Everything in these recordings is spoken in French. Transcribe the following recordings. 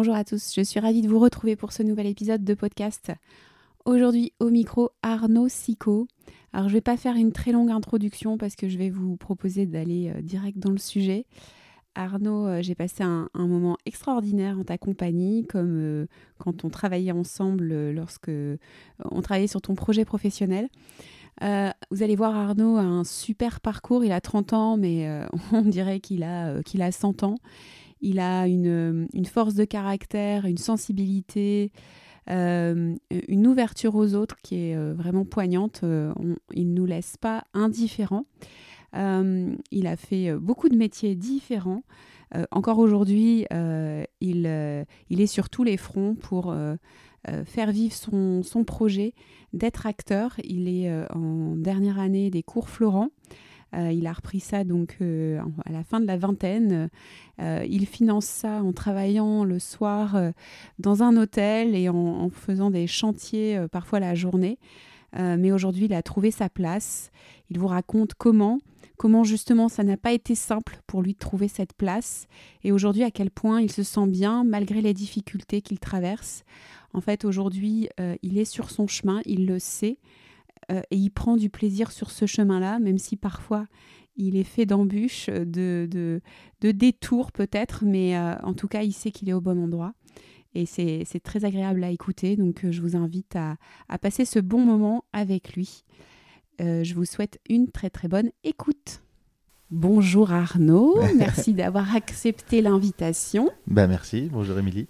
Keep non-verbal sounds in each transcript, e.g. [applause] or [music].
Bonjour à tous, je suis ravie de vous retrouver pour ce nouvel épisode de podcast. Aujourd'hui au micro Arnaud Sico. Alors je vais pas faire une très longue introduction parce que je vais vous proposer d'aller euh, direct dans le sujet. Arnaud, euh, j'ai passé un, moment extraordinaire en ta compagnie, comme euh, quand on travaillait ensemble lorsque on travaillait sur ton projet professionnel. vous allez voir, Arnaud a un super parcours. Il a 30 ans, mais [laughs] on dirait qu'il a, qu'il a 100 ans. Il a une, force de caractère, une sensibilité, euh, une ouverture aux autres qui est euh, vraiment poignante. Euh, il ne nous laisse pas indifférents. il a fait beaucoup de métiers différents. encore aujourd'hui, il, est sur tous les fronts pour faire vivre son, son projet d'être acteur. Il est en dernière année des cours Florent. Euh, il a repris ça donc euh, à la fin de la vingtaine. Euh, il finance ça en travaillant le soir dans un hôtel et en, faisant des chantiers parfois la journée. mais aujourd'hui, il a trouvé sa place. Il vous raconte comment, comment justement ça n'a pas été simple pour lui de trouver cette place et aujourd'hui à quel point il se sent bien malgré les difficultés qu'il traverse. En fait, aujourd'hui, il est sur son chemin, il le sait. Euh, et il prend du plaisir sur ce chemin-là, même si parfois il est fait d'embûches, de, de, détours peut-être, mais euh, en tout cas, il sait qu'il est au bon endroit. Et c'est très agréable à écouter, donc euh, je vous invite à, passer ce bon moment avec lui. je vous souhaite une très très bonne écoute. Bonjour Arnaud, [laughs] merci d'avoir accepté l'invitation. Bah merci, bonjour Émilie.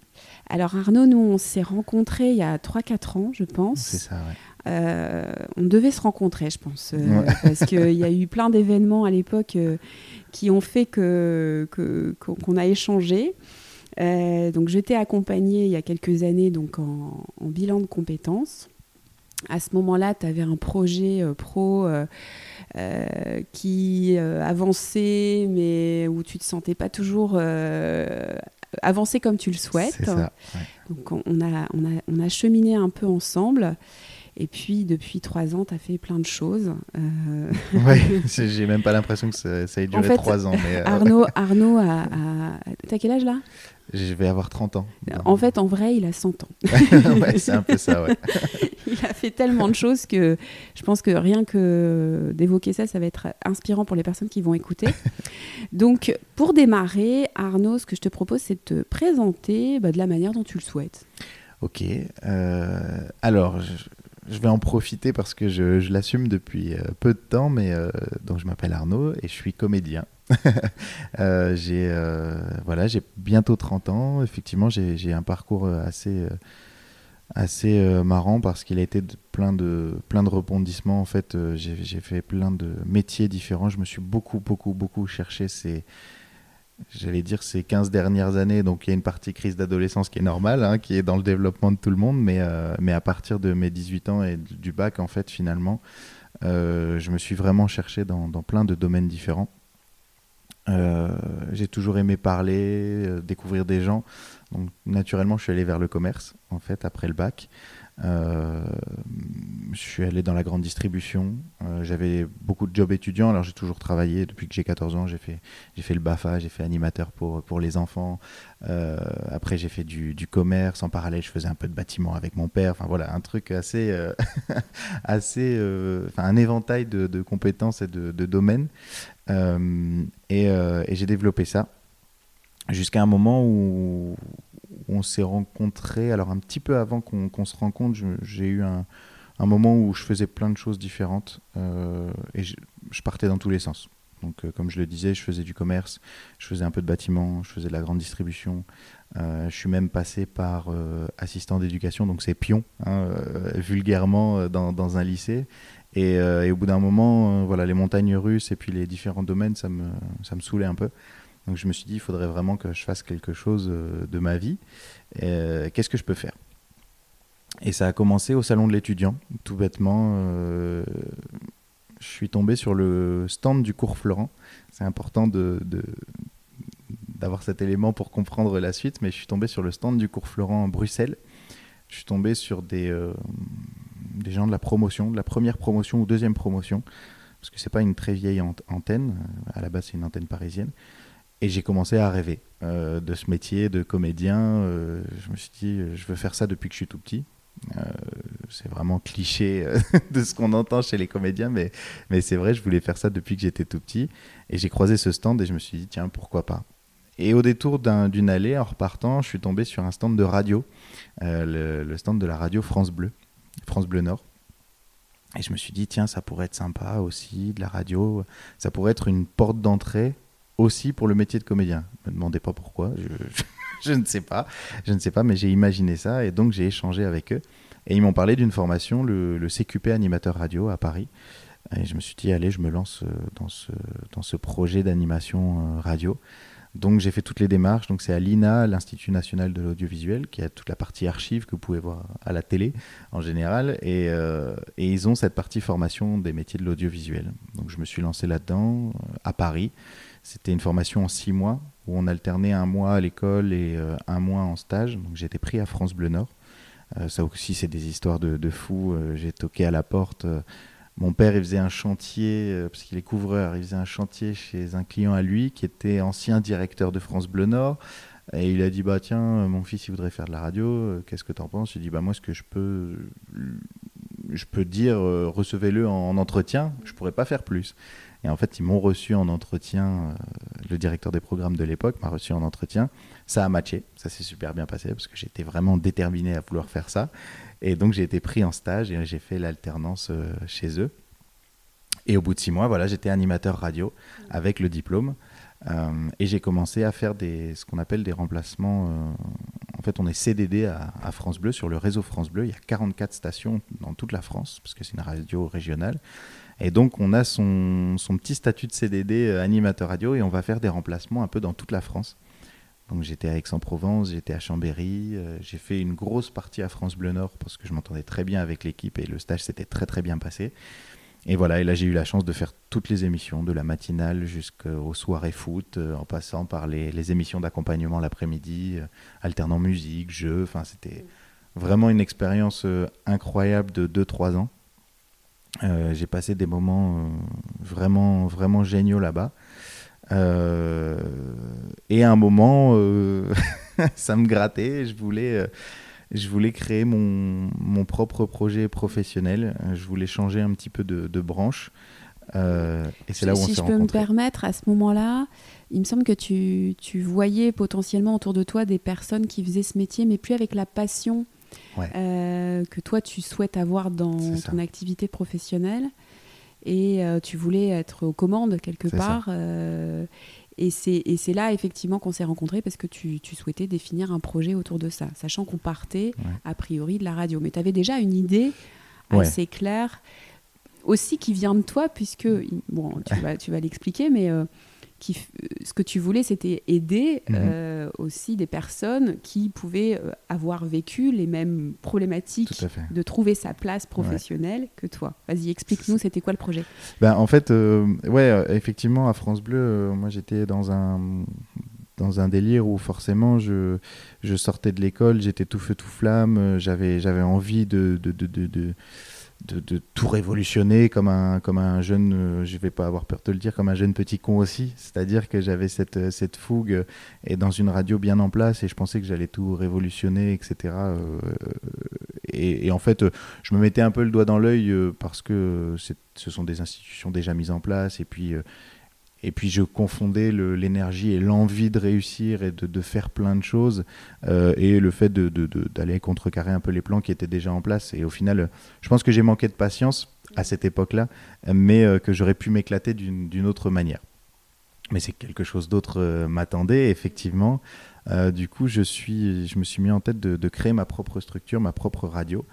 Alors Arnaud, nous on s'est rencontrés il y a 3-4 ans je pense. C'est ça, ouais. Euh, on devait se rencontrer, je pense, euh, [laughs] parce qu'il y a eu plein d'événements à l'époque euh, qui ont fait que, qu'on a échangé. donc j'étais accompagnée il y a quelques années donc en, bilan de compétences. À ce moment-là, tu avais un projet pro qui avançait, mais où tu te sentais pas toujours avancer comme tu le souhaites. Donc on a, on, a, on a cheminé un peu ensemble. Et puis, depuis trois ans, tu as fait plein de choses. Euh... Oui, [laughs] j'ai même pas l'impression que ça, ait duré trois ans. Mais euh, Arnaud, [laughs] Arnaud a. T'as quel âge là? Je vais avoir 30 ans. En fait, en vrai, il a 100 ans. [laughs] ouais, c'est un peu ça, ouais. il a fait tellement de choses que je pense que rien que d'évoquer ça, ça va être inspirant pour les personnes qui vont écouter. Donc, pour démarrer, Arnaud, ce que je te propose, c'est de te présenter bah, de la manière dont tu le souhaites. Ok. Euh, alors, je, je vais en profiter parce que je, l'assume depuis euh, peu de temps, mais euh, donc je m'appelle Arnaud et je suis comédien. [laughs] Euh, j'ai voilà, j'ai bientôt 30 ans. Effectivement, j'ai un parcours assez assez marrant parce qu'il a été plein de plein de rebondissements. En fait, j'ai fait plein de métiers différents. Je me suis beaucoup beaucoup beaucoup cherché ces j'allais dire ces 15 dernières années, donc il y a une partie crise d'adolescence qui est normale, hein, qui est dans le développement de tout le monde, mais, euh, mais à partir de mes 18 ans et du bac, en fait, finalement, euh, je me suis vraiment cherché dans, plein de domaines différents. Euh, j'ai toujours aimé parler, découvrir des gens. Donc naturellement, je suis allé vers le commerce, en fait, après le bac. Euh, je suis allé dans la grande distribution. Euh, j'avais beaucoup de jobs étudiants. Alors j'ai toujours travaillé depuis que j'ai 14 ans. J'ai fait, j'ai fait le BAFA, j'ai fait animateur pour, pour les enfants. Euh, après j'ai fait du, commerce. En parallèle, je faisais un peu de bâtiment avec mon père. Enfin voilà, un truc assez, [laughs] assez, un éventail de, compétences et de, domaines. et j'ai développé ça jusqu'à un moment où, on s'est rencontrés. Alors, un petit peu avant qu'on se rencontre, j'ai eu un, moment où je faisais plein de choses différentes euh, et je, partais dans tous les sens. Donc, euh, comme je le disais, je faisais du commerce, je faisais un peu de bâtiment, je faisais de la grande distribution. Euh, je suis même passé par assistant d'éducation, donc c'est pion, hein, vulgairement, dans, un lycée. Et, au bout d'un moment, voilà, les montagnes russes et puis les différents domaines, ça me, ça me saoulait un peu. Donc je me suis dit, il faudrait vraiment que je fasse quelque chose euh, de ma vie. Euh, qu'est-ce que je peux faire? Et ça a commencé au salon de l'étudiant, tout bêtement. Euh, je suis tombé sur le stand du cours Florent. C'est important d'avoir cet élément pour comprendre la suite, mais je suis tombé sur le stand du cours Florent à Bruxelles. Je suis tombé sur des, des gens de la promotion, de la première promotion ou deuxième promotion, parce que c'est pas une très vieille antenne. À la base, c'est une antenne parisienne. Et j'ai commencé à rêver de ce métier de comédien. je me suis dit, je veux faire ça depuis que je suis tout petit. c'est vraiment cliché [laughs] de ce qu'on entend chez les comédiens, mais, mais c'est vrai, je voulais faire ça depuis que j'étais tout petit. Et j'ai croisé ce stand et je me suis dit, tiens, pourquoi pas et au détour d'une allée, en repartant, je suis tombé sur un stand de radio, le, le, stand de la radio France Bleu, France Bleu Nord. Et je me suis dit, tiens, ça pourrait être sympa aussi, de la radio. Ça pourrait être une porte d'entrée aussi pour le métier de comédien. Ne me demandez pas pourquoi, [laughs] je, ne sais pas. Je ne sais pas, mais j'ai imaginé ça et donc j'ai échangé avec eux. Et ils m'ont parlé d'une formation, le, CQP animateur radio à Paris. Et je me suis dit, allez, je me lance euh, dans ce, dans ce projet d'animation euh, radio. Donc j'ai fait toutes les démarches. Donc c'est à l'INA, l'Institut national de l'audiovisuel, qui a toute la partie archive que vous pouvez voir à la télé en général. Et, euh, et ils ont cette partie formation des métiers de l'audiovisuel. Donc je me suis lancé là-dedans à Paris. C'était une formation en six mois où on alternait un mois à l'école et euh, un mois en stage. Donc été pris à France Bleu Nord. ça aussi, c'est des histoires de, de fous. j'ai toqué à la porte mon père, il faisait un chantier, euh, parce qu'il est couvreur, il faisait un chantier chez un client à lui qui était ancien directeur de France Bleu Nord. Et il a dit bah tiens, euh, mon fils il voudrait faire de la radio, euh, qu'est-ce que tu en penses? J'ai dit bah moi ce que je peux, je peux dire recevez-le en, entretien, je pourrais pas faire plus. Et en fait ils m'ont reçu en entretien, le directeur des programmes de l'époque m'a reçu en entretien. Ça a matché, ça s'est super bien passé parce que j'étais vraiment déterminé à vouloir faire ça. Et donc j'ai été pris en stage et j'ai fait l'alternance euh, chez eux. Et au bout de six mois, voilà, j'étais animateur radio avec le diplôme. Euh, et j'ai commencé à faire des, ce qu'on appelle des remplacements. Euh, en fait, on est CDD à, France Bleu, sur le réseau France Bleu. Il y a 44 stations dans toute la France, parce que c'est une radio régionale. Et donc, on a son, petit statut de CDD animateur radio et on va faire des remplacements un peu dans toute la France. Donc j'étais à Aix-en-Provence, j'étais à Chambéry, euh, j'ai fait une grosse partie à France Bleu Nord parce que je m'entendais très bien avec l'équipe et le stage s'était très très bien passé. Et voilà, et là j'ai eu la chance de faire toutes les émissions, de la matinale jusqu'aux soirées foot, euh, en passant par les, émissions d'accompagnement l'après-midi, euh, alternant musique, jeux, enfin c'était vraiment une expérience incroyable de 2-3 ans. J'ai passé des moments vraiment, vraiment géniaux là-bas. Euh, et à un moment, euh, [laughs] ça me grattait. Je voulais, euh, je voulais créer mon, mon, propre projet professionnel. Je voulais changer un petit peu de, de branche. et c'est là où on s'est Si je peux me permettre, à ce moment-là, il me semble que tu, tu, voyais potentiellement autour de toi des personnes qui faisaient ce métier, mais plus avec la passion que toi tu souhaites avoir dans ton activité professionnelle. Et euh, tu voulais être aux commandes quelque part. Euh, et c'est là effectivement qu'on s'est rencontrés parce que tu, tu, souhaitais définir un projet autour de ça, sachant qu'on partait a priori de la radio. Mais tu avais déjà une idée assez claire, aussi qui vient de toi, puisque, bon, tu vas, tu vas l'expliquer, mais euh, qui, ce que tu voulais, c'était aider mhm. euh, aussi des personnes qui pouvaient euh, avoir vécu les mêmes problématiques de trouver sa place professionnelle que toi. Vas-y, explique-nous, c'était quoi le projet? Ben, En fait, euh, ouais, effectivement, à France Bleu, moi j'étais dans un dans un délire où forcément je, je sortais de l'école, j'étais tout feu tout flamme, j'avais j'avais envie de, de, de, de de, tout révolutionner comme un, comme un jeune, euh, je vais pas avoir peur de le dire, comme un jeune petit con aussi. C'est-à-dire que j'avais cette, euh, cette fougue euh, et dans une radio bien en place et je pensais que j'allais tout révolutionner, etc. et, et, en fait, je me mettais un peu le doigt dans l'œil parce que ce sont des institutions déjà mises en place et puis et puis je confondais l'énergie et l'envie de réussir et de, faire plein de choses euh, et le fait d'aller contrecarrer un peu les plans qui étaient déjà en place. Et au final, je pense que j'ai manqué de patience à cette époque-là, mais euh, que j'aurais pu m'éclater d'une autre manière. Mais c'est quelque chose d'autre euh, m'attendait, effectivement. du coup, je me suis mis en tête de, créer ma propre structure, ma propre radio.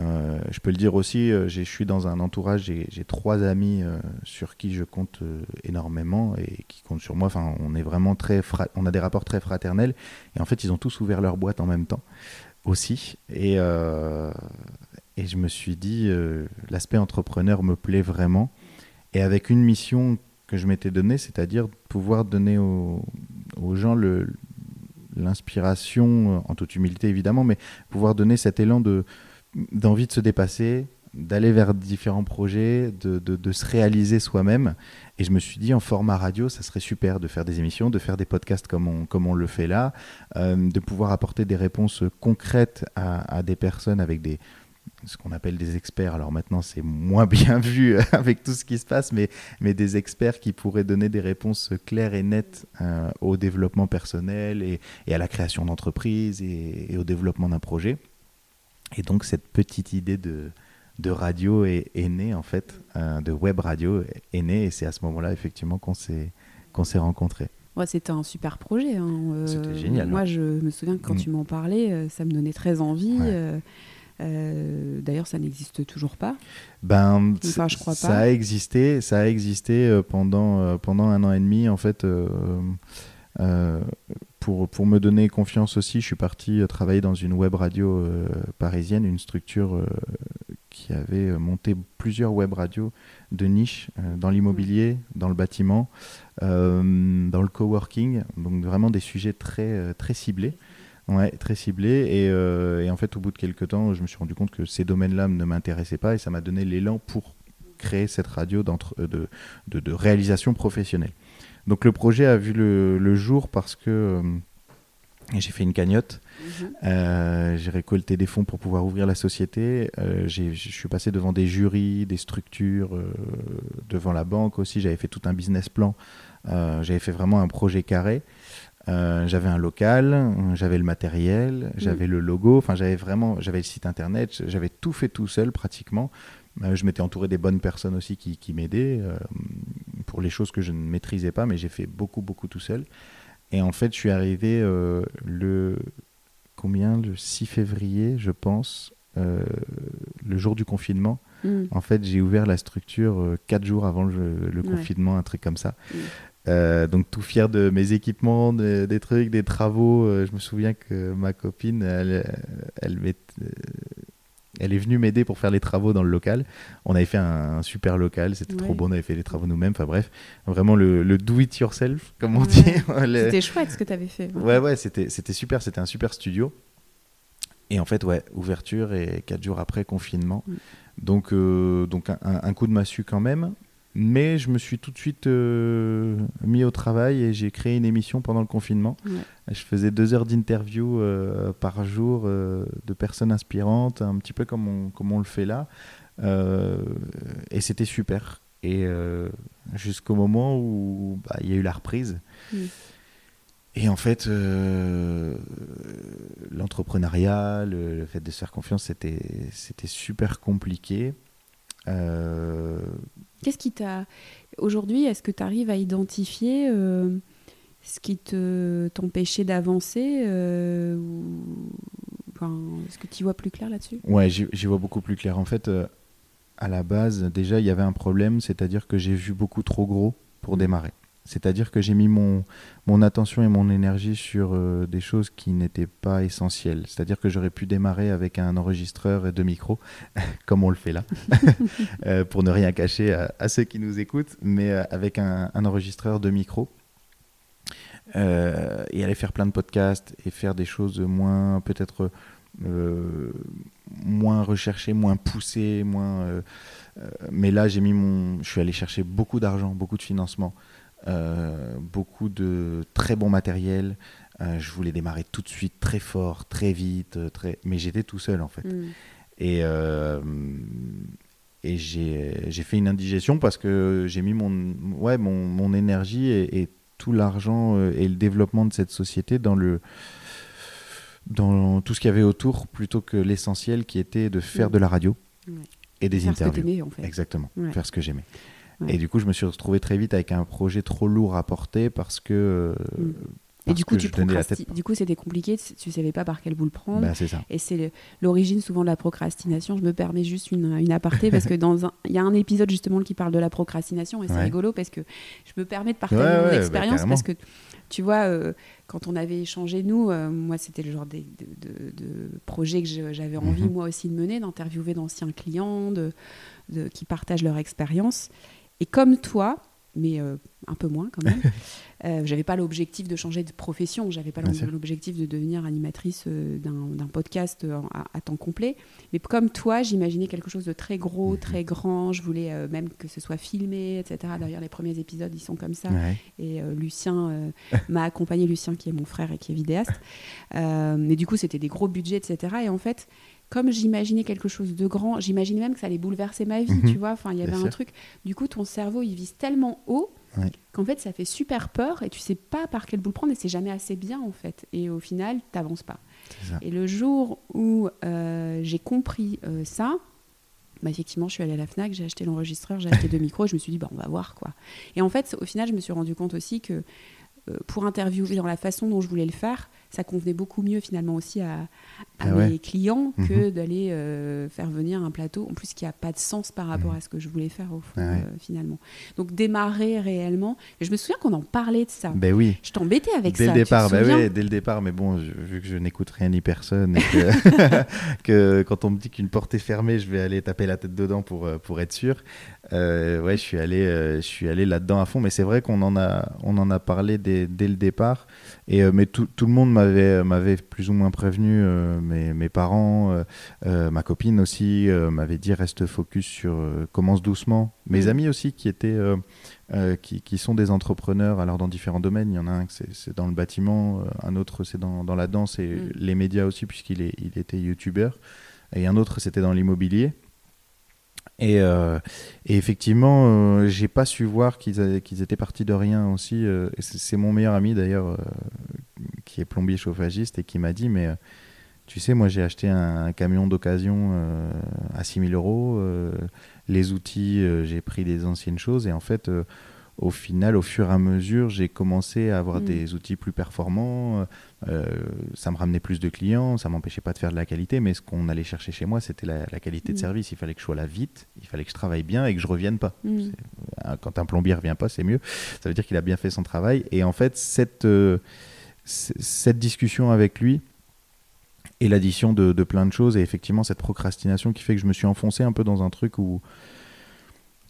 Euh, je peux le dire aussi, euh, je suis dans un entourage, j'ai trois amis euh, sur qui je compte énormément et qui comptent sur moi. Enfin, on est vraiment très, on a des rapports très fraternels et en fait, ils ont tous ouvert leur boîte en même temps aussi. Et, et je me suis dit, l'aspect entrepreneur me plaît vraiment et avec une mission que je m'étais donnée, c'est-à-dire pouvoir donner aux, aux gens l'inspiration, en toute humilité évidemment, mais pouvoir donner cet élan de d'envie de se dépasser, d'aller vers différents projets, de, de, se réaliser soi-même. Et je me suis dit, en format radio, ça serait super de faire des émissions, de faire des podcasts comme on, comme on le fait là, euh, de pouvoir apporter des réponses concrètes à, des personnes avec des, ce qu'on appelle des experts. Alors maintenant, c'est moins [laughs] bien vu avec tout ce qui se passe, mais, mais des experts qui pourraient donner des réponses claires et nettes euh, au développement personnel et à la création d'entreprises et, au développement d'un projet. Et donc, cette petite idée de, de radio est, est née, en fait, euh, de web radio est née, et c'est à ce moment-là, effectivement, qu'on s'est qu'on s'est rencontrés. Ouais, c'était un super projet. Hein. Euh, c'était génial. Moi, je me souviens que quand mm. tu m'en parlais, ça me donnait très envie. Euh, d'ailleurs, ça n'existe toujours pas. Ben, enfin, je crois pas. Ça a existé, ça a existé euh, pendant, euh, pendant un an et demi. En fait, pour, pour me donner confiance aussi, je suis parti travailler dans une web radio parisienne, une structure qui avait monté plusieurs web radios de niche dans l'immobilier, dans le bâtiment, dans le coworking, donc vraiment des sujets très, très ciblés. Ouais, très ciblé. Euh, et, en fait, au bout de quelques temps, je me suis rendu compte que ces domaines-là ne m'intéressaient pas et ça m'a donné l'élan pour créer cette radio euh, de, de, de, réalisation professionnelle. Donc le projet a vu le, jour parce que euh, j'ai fait une cagnotte. Mhm. j'ai récolté des fonds pour pouvoir ouvrir la société. je suis passé devant des jurys, des structures, devant la banque aussi. J'avais fait tout un business plan. j'avais fait vraiment un projet carré. Euh, j'avais un local, j'avais le matériel, j'avais mm. le logo, enfin j'avais vraiment, j'avais le site internet, j'avais tout fait tout seul pratiquement. Euh, je m'étais entouré des bonnes personnes aussi qui, qui m'aidaient euh, pour les choses que je ne maîtrisais pas, mais j'ai fait beaucoup beaucoup tout seul. Et en fait, je suis arrivé le combien le 6 février, je pense, le jour du confinement. Mm. En fait, j'ai ouvert la structure quatre jours avant le, confinement, un truc comme ça. Mm. Euh, donc tout fier de mes équipements, des trucs, des travaux. Euh, je me souviens que ma copine, elle, elle, euh, elle est venue m'aider pour faire les travaux dans le local. On avait fait un, super local, c'était trop bon, on avait fait les travaux nous-mêmes. Enfin bref, vraiment le, do it yourself, comme on dit. [laughs] C'était chouette ce que tu avais fait. Ouais, ouais, c'était super, c'était un super studio. Et en fait, ouais, ouverture et quatre jours après, confinement. Mm. Donc, donc un, un, coup de massue quand même. Mais je me suis tout de suite euh, mis au travail et j'ai créé une émission pendant le confinement. Je faisais deux heures d'interview euh, par jour euh, de personnes inspirantes, un petit peu comme on, comme on le fait là. et c'était super. Et jusqu'au moment où bah, il y a eu la reprise. Et en fait, l'entrepreneuriat, le, le, fait de se faire confiance, c'était super compliqué. Euh, Qu'est-ce qui t'a. Aujourd'hui, est-ce que tu arrives à identifier euh, ce qui te t'empêchait d'avancer euh, enfin, Est-ce que tu vois plus clair là-dessus? Ouais, j'y vois beaucoup plus clair. En fait, à la base, déjà, il y avait un problème, c'est-à-dire que j'ai vu beaucoup trop gros pour démarrer. C'est-à-dire que j'ai mis mon, attention et mon énergie sur euh, des choses qui n'étaient pas essentielles. C'est-à-dire que j'aurais pu démarrer avec un enregistreur et deux micros, [laughs] comme on le fait là, [laughs] euh, pour ne rien cacher à, ceux qui nous écoutent, mais euh, avec un, enregistreur de micros. et aller faire plein de podcasts et faire des choses moins, peut-être, moins recherchées, moins poussées, moins. mais là, j'ai mis mon. Je suis allé chercher beaucoup d'argent, beaucoup de financement. Euh, beaucoup de très bon matériel. Euh, je voulais démarrer tout de suite, très fort, très vite, euh, très... mais j'étais tout seul en fait. Mm. Et, et j'ai fait une indigestion parce que j'ai mis mon, ouais, mon, mon énergie et, tout l'argent et le développement de cette société dans le dans tout ce qu'il y avait autour plutôt que l'essentiel qui était de faire mm. de la radio et des interviews. Exactement, faire ce que j'aimais. Et du coup, je me suis retrouvé très vite avec un projet trop lourd à porter parce que. Mm. et du coup, tu du coup, c'était compliqué, tu savais pas par quel bout le prendre. Bah, ça. Et c'est l'origine souvent de la procrastination. Je me permets juste une, une aparté parce que dans il y a un épisode justement qui parle de la procrastination et c'est rigolo parce que je me permets de partager mon bah, expérience parce que tu vois, euh, quand on avait échangé nous, euh, moi c'était le genre de, de, projet que j'avais envie mhm. moi aussi de mener, d'interviewer d'anciens clients, de, qui partagent leur expérience. Et comme toi, mais euh, un peu moins quand même. [laughs] euh, j'avais pas l'objectif de changer de profession, j'avais pas l'objectif de devenir animatrice euh, d'un podcast à, temps complet. Mais comme toi, j'imaginais quelque chose de très gros, mhm. très grand. Je voulais euh, même que ce soit filmé, etc. D'ailleurs, les premiers épisodes, ils sont comme ça. Et Lucien m'a [laughs] accompagné, Lucien qui est mon frère et qui est vidéaste. mais du coup, c'était des gros budgets, etc. Et en fait, comme j'imaginais quelque chose de grand, j'imaginais même que ça allait bouleverser ma vie, mhm. tu vois. Enfin, il y avait un truc. Du coup, ton cerveau, il vise tellement haut qu'en fait, ça fait super peur et tu sais pas par quel bout le prendre et c'est jamais assez bien, en fait. Et au final, t'avances pas. Et le jour où euh, j'ai compris euh, ça, bah, effectivement, je suis allée à la Fnac, j'ai acheté l'enregistreur, j'ai acheté deux [laughs] micros, et je me suis dit, bah, on va voir quoi. Et en fait, au final, je me suis rendu compte aussi que euh, pour interviewer dans la façon dont je voulais le faire, ça convenait beaucoup mieux finalement aussi à, à ah mes clients que mhm. d'aller euh, faire venir un plateau, en plus qui n'a pas de sens par rapport mhm. à ce que je voulais faire au fond ah euh, finalement. Donc démarrer réellement. Et je me souviens qu'on en parlait de ça. Ben oui. Je t'embêtais avec dès ça. Le départ, ben oui, dès le départ, mais bon, vu que je n'écoute rien ni personne, et que, [laughs] que, quand on me dit qu'une porte est fermée, je vais aller taper la tête dedans pour, pour être sûr. Euh, ouais, je suis allé, euh, je suis allé là-dedans à fond, mais c'est vrai qu'on en a, on en a parlé dès, dès le départ. Et euh, mais tout, tout, le monde m'avait, m'avait plus ou moins prévenu, mes, mes, parents, ma copine aussi m'avait dit reste focus sur, commence doucement. Mes mm. amis aussi qui étaient, qui, qui, sont des entrepreneurs, alors dans différents domaines. Il y en a un c'est, c'est dans le bâtiment, un autre c'est dans, dans la danse et mm. les médias aussi puisqu'il il était youtubeur. Et un autre c'était dans l'immobilier. Et, euh, et, effectivement, euh, j'ai pas su voir qu'ils étaient partis de rien aussi. Euh, c'est mon meilleur ami d'ailleurs, qui est plombier chauffagiste et qui m'a dit Mais tu sais, moi j'ai acheté un, camion d'occasion à 6000 euros. les outils, j'ai pris des anciennes choses. Et en fait, au final, au fur et à mesure, j'ai commencé à avoir mm. des outils plus performants. Euh, ça me ramenait plus de clients, ça m'empêchait pas de faire de la qualité, mais ce qu'on allait chercher chez moi, c'était la, qualité de mm. service. Il fallait que je sois là vite, il fallait que je travaille bien et que je revienne pas. Mm. Euh, quand un plombier revient pas, c'est mieux. Ça veut dire qu'il a bien fait son travail. Et en fait, cette, euh, cette discussion avec lui, et l'addition de, de, plein de choses et effectivement cette procrastination qui fait que je me suis enfoncé un peu dans un truc où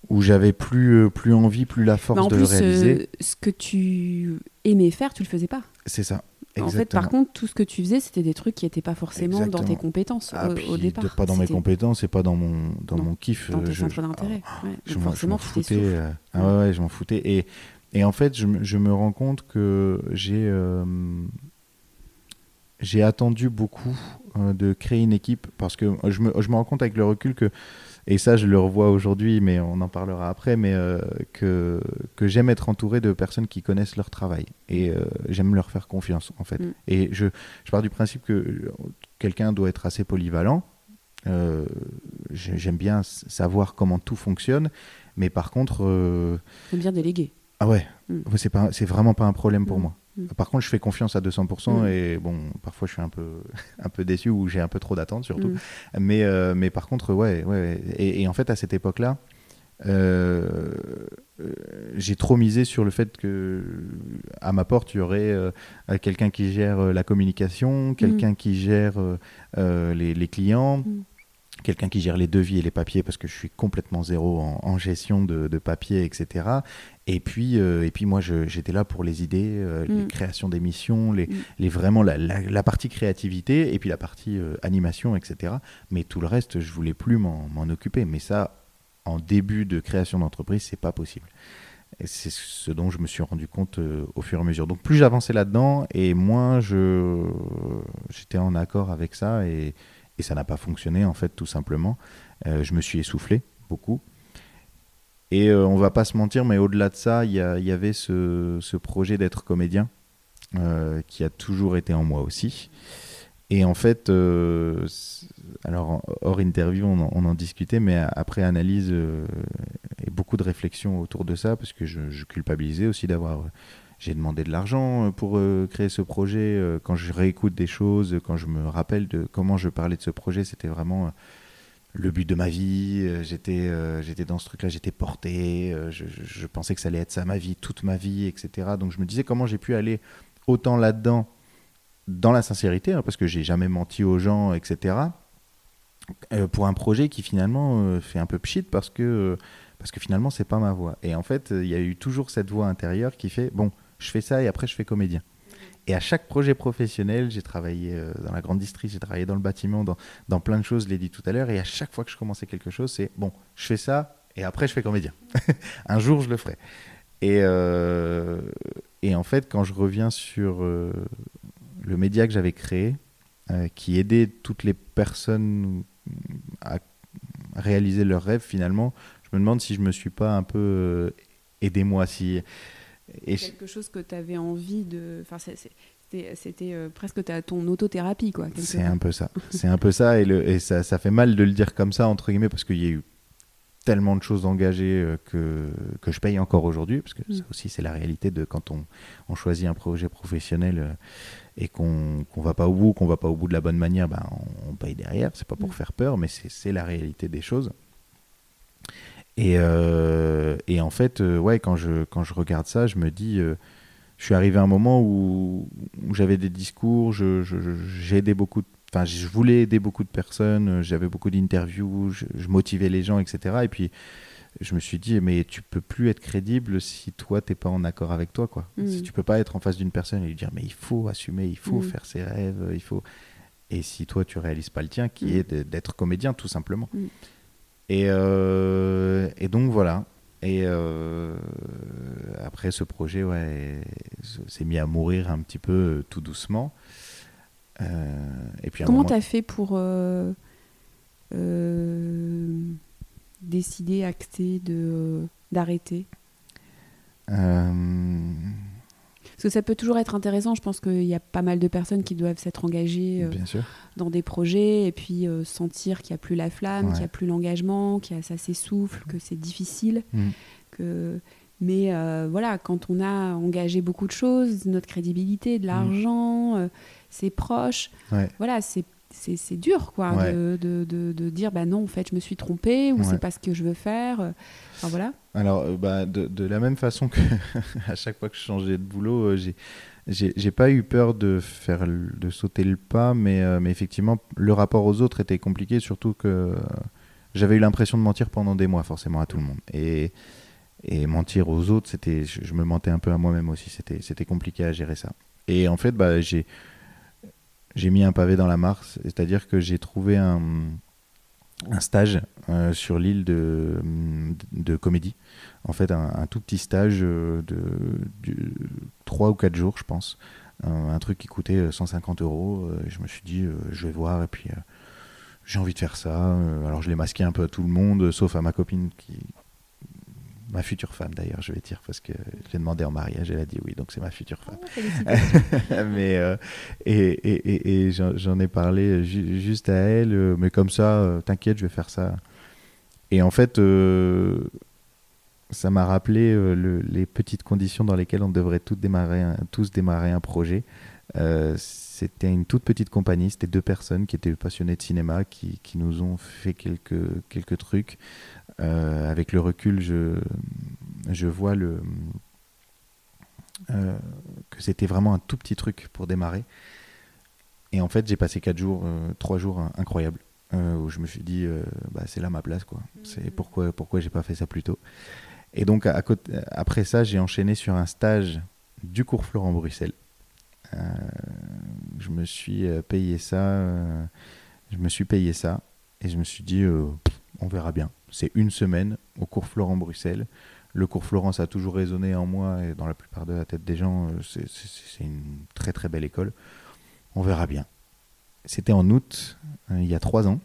où j'avais plus, euh, plus envie, plus la force de le réaliser. Euh, ce que tu aimais faire, tu le faisais pas. C'est ça. En fait, par contre, tout ce que tu faisais, c'était des trucs qui n'étaient pas forcément dans tes compétences ah, au, départ. Pas dans mes compétences et pas dans mon, dans mon kiff. Dans tes je, centres d'intérêt. Ah, je, m'en foutais. Euh, ah ouais, ouais, je m'en foutais. Et, et en fait, je, je, me rends compte que j'ai j'ai attendu beaucoup de créer une équipe parce que je me, je me rends compte avec le recul que et ça, je le revois aujourd'hui, mais on en parlera après, mais euh, que, que j'aime être entouré de personnes qui connaissent leur travail. Et euh, j'aime leur faire confiance, en fait. Mm. Et je, je pars du principe que quelqu'un doit être assez polyvalent. Euh, j'aime bien savoir comment tout fonctionne, mais par contre... J'aime bien déléguer. Ah ouais, mm. c'est vraiment pas un problème pour mm. moi. Mm. Par contre, je fais confiance à 200% mm. et bon, parfois je suis un peu, [laughs] un peu déçu ou j'ai un peu trop d'attentes surtout. Mm. Mais, euh, mais par contre, ouais, ouais. Et, en fait, à cette époque-là, euh, euh, j'ai trop misé sur le fait que à ma porte il y aurait quelqu'un qui gère la communication, quelqu'un qui gère les, les, clients, quelqu'un qui gère les devis et les papiers parce que je suis complètement zéro en, gestion de, de, papier, etc. Et puis, euh, et puis moi, j'étais là pour les idées, euh, les mm. créations d'émissions, les, mm. les, vraiment la, la, partie créativité et puis la partie euh, animation, etc. Mais tout le reste, je voulais plus m'en occuper. Mais ça, en début de création d'entreprise, c'est pas possible. Et c'est ce dont je me suis rendu compte au fur et à mesure. Donc plus j'avançais là-dedans et moins j'étais en accord avec ça et, et ça n'a pas fonctionné en fait tout simplement. je me suis essoufflé beaucoup. Et euh, on va pas se mentir, mais au-delà de ça, il y, avait ce, projet d'être comédien euh, qui a toujours été en moi aussi. Et en fait, euh, alors hors interview, on, en discutait, mais après analyse et beaucoup de réflexion autour de ça, parce que je, culpabilisais aussi d'avoir. J'ai demandé de l'argent pour créer ce projet. quand je réécoute des choses, quand je me rappelle de comment je parlais de ce projet, c'était vraiment le but de ma vie. Euh, j'étais, euh, j'étais dans ce truc-là, j'étais porté. Euh, je, pensais que ça allait être ça ma vie, toute ma vie, etc. Donc je me disais comment j'ai pu aller autant là-dedans, dans la sincérité, hein, parce que j'ai jamais menti aux gens, etc. pour un projet qui finalement fait un peu pchit parce que parce que finalement, c'est pas ma voix. Et en fait, il y a eu toujours cette voix intérieure qui fait bon, je fais ça et après, je fais comédien. Et à chaque projet professionnel, j'ai travaillé euh, dans la grande distrie, j'ai travaillé dans le bâtiment, dans, plein de choses, je l'ai dit tout à l'heure. Et à chaque fois que je commençais quelque chose, c'est bon, je fais ça et après, je fais comédien. [laughs] Un jour, je le ferai. Et, euh, et en fait, quand je reviens sur euh, le média que j'avais créé, qui aidait toutes les personnes à réaliser leurs rêves, finalement, je me demande si je me suis pas un peu aidé moi, si et quelque chose que tu avais envie de. Enfin, c'était euh, presque ta, ton autothérapie, quoi. C'est un peu ça. [laughs] C'est un peu ça, et, le, et ça, ça, fait mal de le dire comme ça, entre guillemets, parce qu'il y a eu tellement de choses engagées euh, que, que je paye encore aujourd'hui, parce que mm. ça aussi, c'est la réalité de quand on, on, choisit un projet professionnel euh, et qu'on ne va pas au bout, qu'on va pas au bout de la bonne manière, ben, on, paye derrière. C'est pas pour mm. faire peur, mais c'est la réalité des choses. Et, euh, et, en fait, euh, ouais, quand je, quand je regarde ça, je me dis, euh, je suis arrivé à un moment où, où j'avais des discours, je, aidé beaucoup, enfin, je voulais aider beaucoup de personnes, j'avais beaucoup d'interviews, je, motivais les gens, etc. Et puis, je me suis dit, mais tu peux plus être crédible si toi, t'es pas en accord avec toi, quoi. Mm. Si tu peux pas être en face d'une personne et lui dire, mais il faut assumer, il faut mm. faire ses rêves, il faut. Et si toi, tu réalises pas le tien, qui mm. est d'être comédien, tout simplement. Et, euh, voilà. Et euh, après, ce projet ouais, s'est mis à mourir un petit peu euh, tout doucement. et puis Comment tu as fait pour décider, acter d'arrêter? Parce que ça peut toujours être intéressant. Je pense qu'il y a pas mal de personnes qui doivent s'être engagées euh, dans des projets et puis euh, sentir qu'il n'y a plus la flamme, qu'il n'y a plus l'engagement, que ça s'essouffle, que c'est difficile. Mm. Que... Mais euh, voilà, quand on a engagé beaucoup de choses, notre crédibilité, de mm. l'argent, ses proches, voilà, c'est c'est dur quoi de, de, de, dire bah non en fait je me suis trompé ou c'est pas ce que je veux faire enfin voilà. Alors euh, bah, de, la même façon que [laughs] à chaque fois que je changeais de boulot euh, j'ai j'ai pas eu peur de faire de sauter le pas mais euh, mais effectivement le rapport aux autres était compliqué surtout que j'avais eu l'impression de mentir pendant des mois forcément à tout le monde. Et et mentir aux autres c'était je, je, me mentais un peu à moi-même aussi c'était c'était compliqué à gérer ça. Et en fait bah j'ai j'ai mis un pavé dans la mare, c'est-à-dire que j'ai trouvé un, stage euh, sur l'île de, de comédie. En fait, un, tout petit stage euh, de, de, 3 ou 4 jours, je pense. Un, truc qui coûtait 150 euros. Euh, je me suis dit, je vais voir, et puis j'ai envie de faire ça. alors, je l'ai masqué un peu à tout le monde, sauf à ma copine qui, ma future femme d'ailleurs, je vais dire, parce que j'ai demandé en mariage, elle a dit oui, donc c'est ma future femme. Oh, [laughs] mais euh, et, et, et, j'en ai parlé juste à elle, euh, mais comme ça, euh, t'inquiète, je vais faire ça. Et en fait, ça m'a rappelé les petites conditions dans lesquelles on devrait tous démarrer un, tous démarrer un projet. C'était une toute petite compagnie, c'était deux personnes qui étaient passionnées de cinéma, qui, qui nous ont fait quelques, quelques trucs. Euh, avec le recul, je, je vois le, euh, que c'était vraiment un tout petit truc pour démarrer. Et en fait, j'ai passé 4 jours, euh, 3 jours incroyables, où je me suis dit, bah, c'est là ma place, quoi. C'est mhm. pourquoi, pourquoi j'ai pas fait ça plus tôt. Et donc, à côté, après ça, j'ai enchaîné sur un stage du cours Florent Bruxelles. Je me suis payé ça, je me suis payé ça, et je me suis dit, on verra bien. C'est une semaine au cours Florent Bruxelles. Le cours Florence a toujours résonné en moi et dans la plupart de la tête des gens. Euh, c'est une très très belle école. On verra bien. C'était en août, euh, il y a trois ans.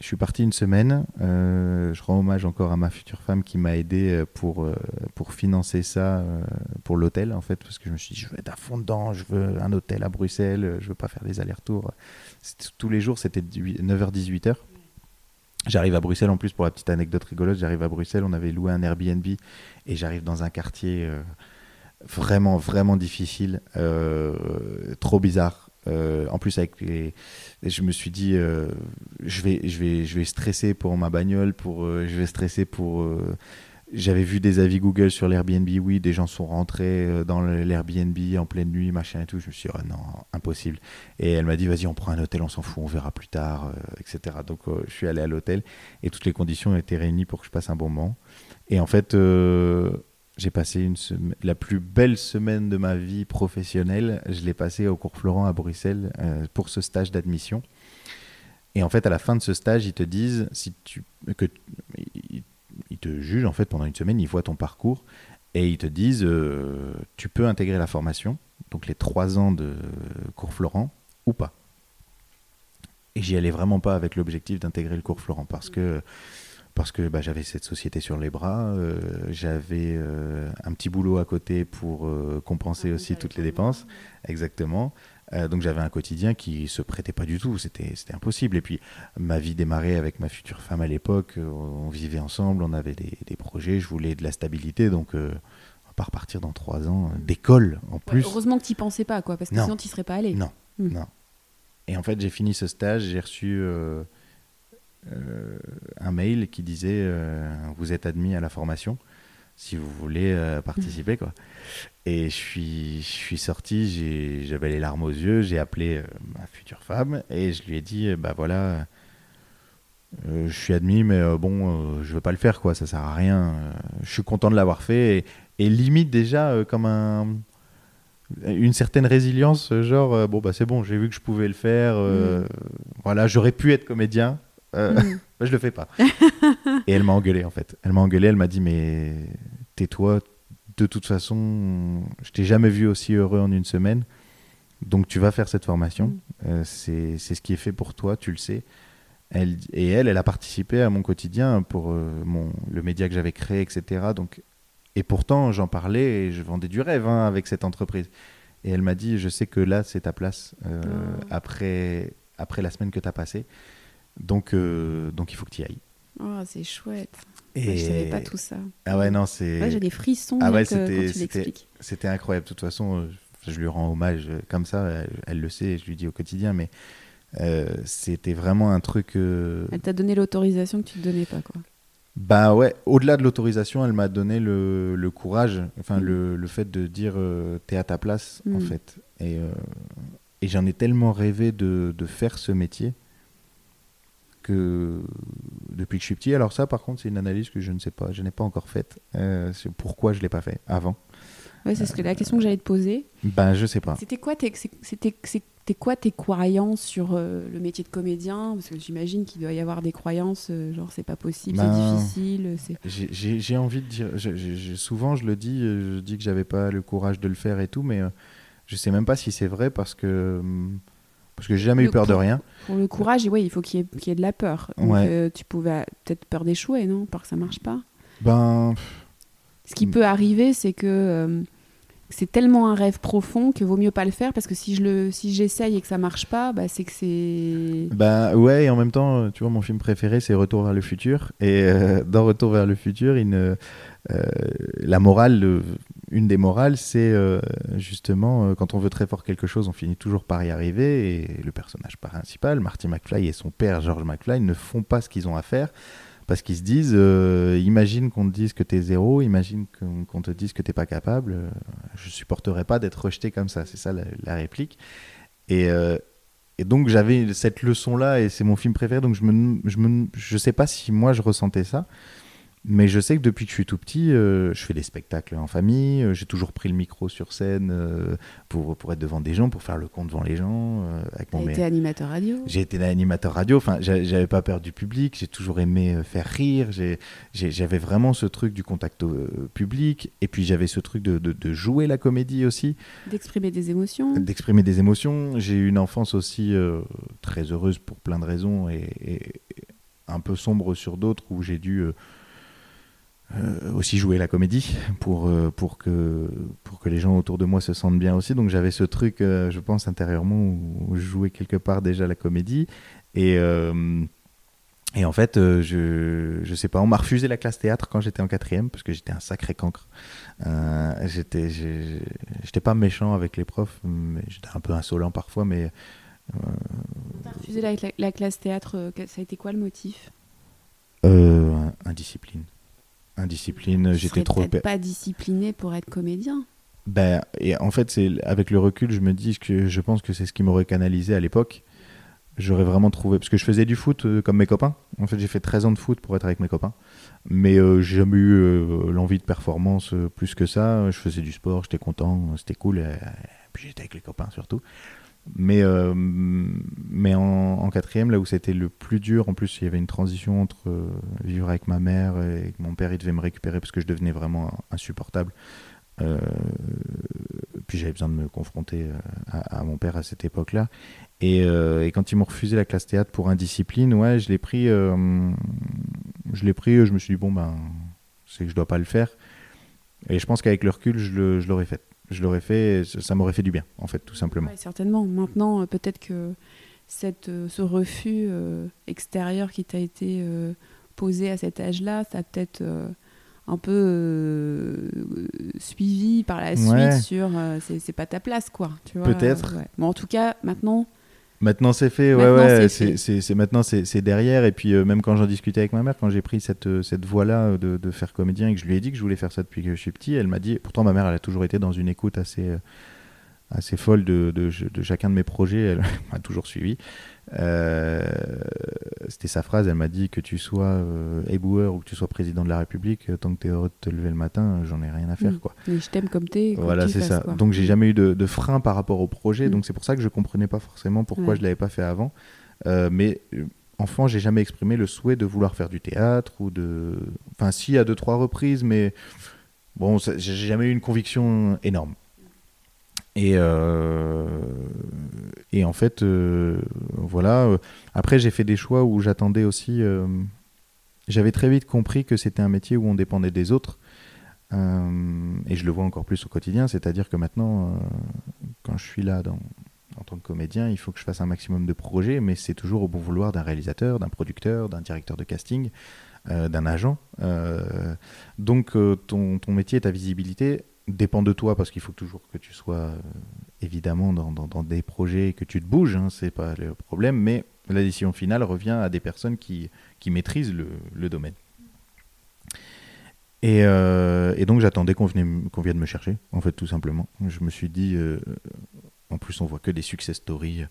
Je suis parti une semaine. Euh, je rends hommage encore à ma future femme qui m'a aidé pour, pour financer ça, pour l'hôtel en fait, parce que je me suis dit, je veux être à fond dedans, je veux un hôtel à Bruxelles, je veux pas faire des allers-retours. Tous les jours, c'était 9h-18h. J'arrive à Bruxelles en plus pour la petite anecdote rigolote. J'arrive à Bruxelles, on avait loué un Airbnb et j'arrive dans un quartier euh, vraiment vraiment difficile, euh, trop bizarre. Euh, en plus avec les, je me suis dit je vais je vais je vais stresser pour ma bagnole, pour je vais stresser pour j'avais vu des avis Google sur l'Airbnb, oui, des gens sont rentrés euh, dans l'Airbnb en pleine nuit, machin et tout. Je me suis dit, oh non, impossible. Et elle m'a dit, vas-y, on prend un hôtel, on s'en fout, on verra plus tard, euh, etc. Donc euh, je suis allé à l'hôtel et toutes les conditions étaient réunies pour que je passe un bon moment. Et en fait, j'ai passé une la plus belle semaine de ma vie professionnelle. Je l'ai passée au cours Florent à Bruxelles pour ce stage d'admission. Et en fait, à la fin de ce stage, ils te disent que ils te jugent en fait pendant une semaine, ils voient ton parcours et ils te disent euh, tu peux intégrer la formation, donc les trois ans de cours Florent ou pas. Et j'y allais vraiment pas avec l'objectif d'intégrer le cours Florent parce que parce que bah, j'avais cette société sur les bras, euh, j'avais euh, un petit boulot à côté pour compenser aussi toutes les dépenses, exactement. Euh, donc j'avais un quotidien qui se prêtait pas du tout, c'était impossible. Et puis ma vie démarrait avec ma future femme à l'époque, euh, on vivait ensemble, on avait des, des, projets, je voulais de la stabilité, donc euh, on va pas repartir dans trois ans d'école en plus. heureusement que tu pensais pas, quoi, parce que sinon tu serais pas allé. Non, hmm. non. Et en fait j'ai fini ce stage, j'ai reçu un mail qui disait vous êtes admis à la formation si vous voulez participer quoi. Et je suis, je suis sorti, j'avais les larmes aux yeux, j'ai appelé euh, ma future femme et je lui ai dit, bah voilà, euh, je suis admis, mais euh, bon, je veux pas le faire, quoi, ça sert à rien. je suis content de l'avoir fait et, limite déjà comme un, une certaine résilience, genre, bon, bah c'est bon, j'ai vu que je pouvais le faire, mm. voilà, j'aurais pu être comédien, mm. [laughs] je le fais pas. [laughs] et elle m'a engueulé en fait. Elle m'a engueulé, elle m'a dit, mais tais-toi, de toute façon, je t'ai jamais vu aussi heureux en une semaine. Donc tu vas faire cette formation. Mm. Euh, c'est ce qui est fait pour toi, tu le sais. Elle, et elle, elle a participé à mon quotidien pour euh, mon, le média que j'avais créé, etc. Donc, et pourtant, j'en parlais et je vendais du rêve hein, avec cette entreprise. Et elle m'a dit, je sais que là, c'est ta place euh, oh. après, après la semaine que tu as passée. Donc, donc il faut que tu y ailles. Oh, c'est chouette. Et... je savais pas tout ça. Ah ouais, non, c'est. j'ai des frissons ah ouais, c'était, C'était incroyable. De toute façon, euh, je lui rends hommage euh, comme ça. Elle, le sait, je lui dis au quotidien, mais euh, c'était vraiment un truc. Elle t'a donné l'autorisation que tu te donnais pas, quoi. Bah ouais, au-delà de l'autorisation, elle m'a donné le, le, courage, enfin mm. le, le, fait de dire t'es à ta place, en mm. fait. Et, et j'en ai tellement rêvé de, de faire ce métier que depuis que je suis petit. Alors ça, par contre, c'est une analyse que je ne sais pas, je n'ai pas encore faite. Euh, c'est pourquoi je l'ai pas fait avant. Ouais, c'est ce que la question que j'allais te poser. Ben, je sais pas. C'était quoi tes, c'était, c'était quoi tes croyances sur euh, le métier de comédien? Parce que j'imagine qu'il doit y avoir des croyances, euh, genre c'est pas possible, c'est ben, difficile. J'ai, j'ai envie de dire, souvent je le dis, je dis que j'avais pas le courage de le faire et tout, mais je sais même pas si c'est vrai parce que hum, parce que j'ai jamais eu peur de rien. Pour le courage, il faut qu'il y, ait de la peur. Donc, euh, tu pouvais peut-être peur d'échouer, non? Peur que ça marche pas Ben. Ce qui peut arriver, c'est que euh, c'est tellement un rêve profond que vaut mieux pas le faire parce que si je le, si j'essaye et que ça marche pas, bah, c'est que c'est. Ben ouais, et en même temps, tu vois, mon film préféré, c'est Retour vers le futur. Et euh, dans Retour vers le futur, il la morale une des morales, c'est euh, justement euh, quand on veut très fort quelque chose, on finit toujours par y arriver. Et le personnage principal, Marty McFly et son père, George McFly, ne font pas ce qu'ils ont à faire parce qu'ils se disent euh, imagine qu'on te dise que tu es zéro, imagine qu'on te dise que t'es pas capable. je supporterai pas d'être rejeté comme ça. C'est ça la, réplique. Et, et donc j'avais cette leçon là et c'est mon film préféré. Donc je me, je me, je sais pas si moi je ressentais ça. Mais je sais que depuis que je suis tout petit, euh, je fais des spectacles en famille. Euh, j'ai toujours pris le micro sur scène euh, pour, pour être devant des gens, pour faire le compte devant les gens. avec mon été animateur radio? J'ai été animateur radio. Enfin, j'avais pas peur du public. J'ai toujours aimé faire rire. J'avais vraiment ce truc du contact public. Et puis j'avais ce truc de, de, jouer la comédie aussi. D'exprimer des émotions? D'exprimer des émotions. J'ai eu une enfance aussi très heureuse pour plein de raisons et, et un peu sombre sur d'autres où j'ai dû euh, aussi jouer la comédie pour, euh, pour, que, pour que les gens autour de moi se sentent bien aussi. Donc j'avais ce truc, euh, je pense, intérieurement où, je jouais quelque part déjà la comédie. Et, et en fait, je, je sais pas, on m'a refusé la classe théâtre quand j'étais en quatrième parce que j'étais un sacré cancre. j'étais, j'étais pas méchant avec les profs, mais j'étais un peu insolent parfois, mais. On t'a refusé la, la, classe théâtre, ça a été quoi le motif? Indiscipline Indiscipline, j'étais trop. pas discipliné pour être comédien. Ben, et en fait, c'est avec le recul, je me dis que je pense que c'est ce qui m'aurait canalisé à l'époque. J'aurais vraiment trouvé. Parce que je faisais du foot euh, comme mes copains. En fait, j'ai fait 13 ans de foot pour être avec mes copains. Mais euh, j'ai jamais eu euh, l'envie de performance plus que ça. Je faisais du sport, j'étais content, c'était cool. Et, puis j'étais avec les copains surtout. Mais, euh, mais en, quatrième, là où c'était le plus dur, en plus, il y avait une transition entre euh, vivre avec ma mère et que mon père, il devait me récupérer parce que je devenais vraiment insupportable. Euh, puis j'avais besoin de me confronter à, mon père à cette époque-là. Et, et quand ils m'ont refusé la classe théâtre pour indiscipline, ouais, je l'ai pris. je l'ai pris. Je me suis dit bon ben, c'est que je dois pas le faire. Et je pense qu'avec le recul, je l'aurais fait. Je l'aurais fait. ça m'aurait fait du bien, en fait, tout simplement. Ouais, certainement. Maintenant, euh, peut-être que cette, euh, ce refus euh, extérieur qui t'a été posé à cet âge-là, ça a peut-être un peu euh, suivi par la suite Ouais. sur euh, c'est c'est pas ta place, quoi. tu vois, Peut-être. euh, ouais. Bon, en tout cas, maintenant, Maintenant c'est fait, ouais, Maintenant, ouais, c'est maintenant c'est derrière. Et puis euh, même quand j'en discutais avec ma mère, quand j'ai pris cette, euh, cette voie-là euh, de, de faire comédien et que je lui ai dit que je voulais faire ça depuis que je suis petit, elle m'a dit, pourtant ma mère elle a toujours été dans une écoute assez, assez folle de, de, de chacun de mes projets, elle [laughs] m'a toujours suivi. Euh, C'était sa phrase, elle m'a dit que tu sois euh, éboueur ou que tu sois président de la République, euh, tant que tu es heureux de te lever le matin, euh, j'en ai rien à faire. Mm. quoi. mais je t'aime comme t'es. Voilà, c'est ça. quoi. Donc j'ai jamais eu de, de frein par rapport au projet, Mm. donc c'est pour ça que je comprenais pas forcément pourquoi Ouais. je l'avais pas fait avant. Euh, mais enfant, j'ai jamais exprimé le souhait de vouloir faire du théâtre ou de. Enfin, si à deux trois reprises, mais bon, j'ai jamais eu une conviction énorme. Et euh, et en fait, euh, voilà. Après, j'ai fait des choix où j'attendais aussi. euh, J'avais très vite compris que c'était un métier où on dépendait des autres. Et je le vois encore plus au quotidien, c'est-à-dire que maintenant, quand je suis là en tant que comédien, il faut que je fasse un maximum de projets, mais c'est toujours au bon vouloir d'un réalisateur, d'un producteur, d'un directeur de casting, d'un agent. Donc ton, ton métier ta visibilité dépend de toi, parce qu'il faut toujours que tu sois euh, évidemment dans, des projets et que tu te bouges, hein, c'est pas le problème, mais la décision finale revient à des personnes qui, maîtrisent le, domaine. Et, euh, donc j'attendais qu'on vienne me chercher, en fait, tout simplement. Je me suis dit, euh, en plus on voit que des success stories,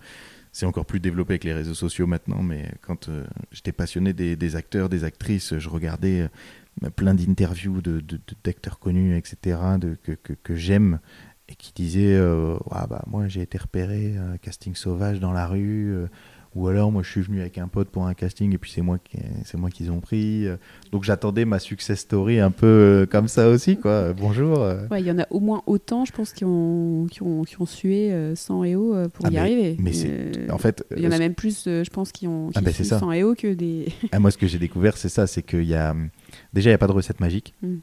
c'est encore plus développé avec les réseaux sociaux maintenant, mais quand j'étais passionné des, acteurs, des actrices, je regardais plein d'interviews de- d'acteurs connus, etc., de, que, que, que j'aime, et qui disaient, euh, Ah bah, moi j'ai été repéré un casting sauvage dans la rue, euh, ou alors moi je suis venu avec un pote pour un casting, et puis c'est moi qui- c'est moi qu'ils ont pris. euh. Donc j'attendais ma success story un peu euh, comme ça aussi, quoi. Bonjour. euh. Ouais, il y en a au moins autant, je pense, qui ont, qui ont, qui ont sué euh, sang et eau euh, pour Ah, y mais- arriver. mais c'est- Euh, En fait, Il y en euh, a même plus, euh, je pense, qui ont Ah qui ça. sang et eau que des. Ah, moi, ce que j'ai découvert, c'est ça, c'est qu'il y a déjà il n'y a pas de recette magique. Mm.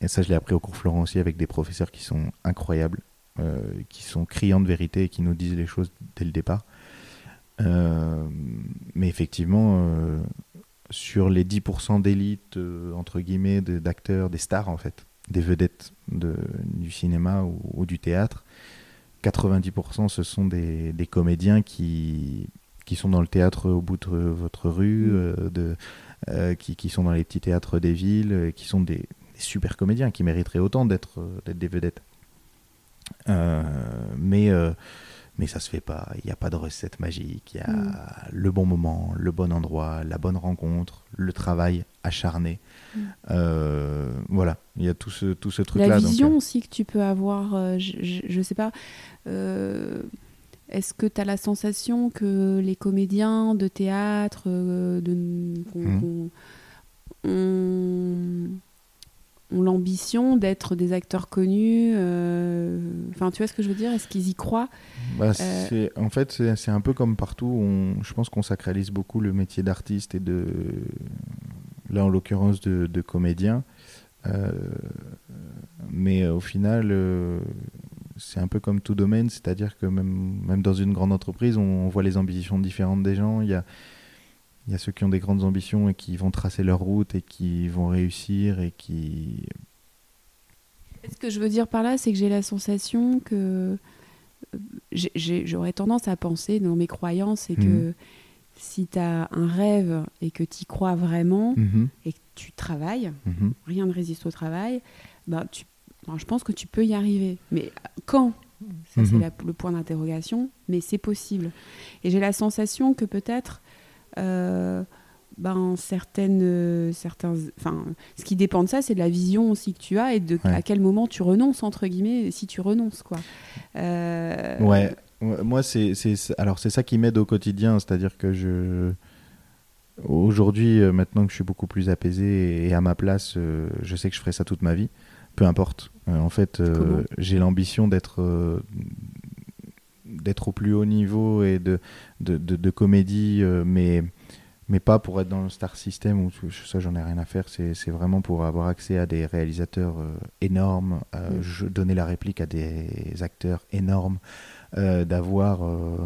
Et ça, je l'ai appris au cours Florent aussi avec des professeurs qui sont incroyables, euh, qui sont criants de vérité et qui nous disent les choses dès le départ. Euh, mais effectivement, euh, sur les 10% d'élite, entre guillemets, de- d'acteurs, des stars en fait, des vedettes de, du cinéma ou, ou du théâtre, 90% ce sont des, des comédiens qui, qui sont dans le théâtre au bout de votre rue, Mm. euh, de, euh, qui, qui sont dans les petits théâtres des villes, qui sont des, des super comédiens qui mériteraient autant d'être euh, des vedettes. Euh, mais, euh, mais ça se fait pas. Il n'y a pas de recette magique. Il y a Mm. le bon moment, le bon endroit, la bonne rencontre, le travail acharné. Mm. Euh, voilà, il y a tout ce, tout ce truc-là. La vision aussi que tu peux avoir, je, je sais pas. Est-ce que tu as la sensation que les comédiens de théâtre euh, de, qu'on- ont, ont l'ambition d'être des acteurs connus euh, Enfin, tu vois ce que je veux dire? Est-ce qu'ils y croient? Bah, Euh, En fait, c'est c'est un peu comme partout. On, je pense qu'on sacralise beaucoup le métier d'artiste et de. Là, en l'occurrence, de, de comédien. Euh, mais euh, au final, euh, c'est un peu comme tout domaine, c'est-à-dire que même, même dans une grande entreprise, on, on voit les ambitions différentes des gens. Il y a, il y a ceux qui ont des grandes ambitions et qui vont tracer leur route et qui vont réussir et qui. Ce que je veux dire par là, c'est que j'ai la sensation que euh, j'aurais tendance à penser dans mes croyances et que Mhm. si tu as un rêve et que tu y crois vraiment Mhm, et que tu travailles, mhm. rien ne résiste au travail, bah, tu, je pense que tu peux y arriver. Mais quand? Ça, c'est Mhm. le point d'interrogation. Mais c'est possible. Et j'ai la sensation que peut-être. euh, ben, certaines, euh, certains, enfin, ce qui dépend de ça, c'est de la vision aussi que tu as et de Ouais. à quel moment tu renonces entre guillemets, si tu renonces quoi. Euh, Ouais, moi c'est alors c'est ça qui m'aide au quotidien, c'est-à-dire que je aujourd'hui maintenant que je suis beaucoup plus apaisé et à ma place, je sais que je ferai ça toute ma vie, peu importe. Euh, en fait, euh, j'ai l'ambition d'être euh, d'être au plus haut niveau et de de, de- de comédie, mais mais pas pour être dans le star system ou ça j'en ai rien à faire c'est vraiment pour avoir accès à des réalisateurs énormes euh, Mm. je- donner la réplique à des acteurs énormes euh, d'avoir euh,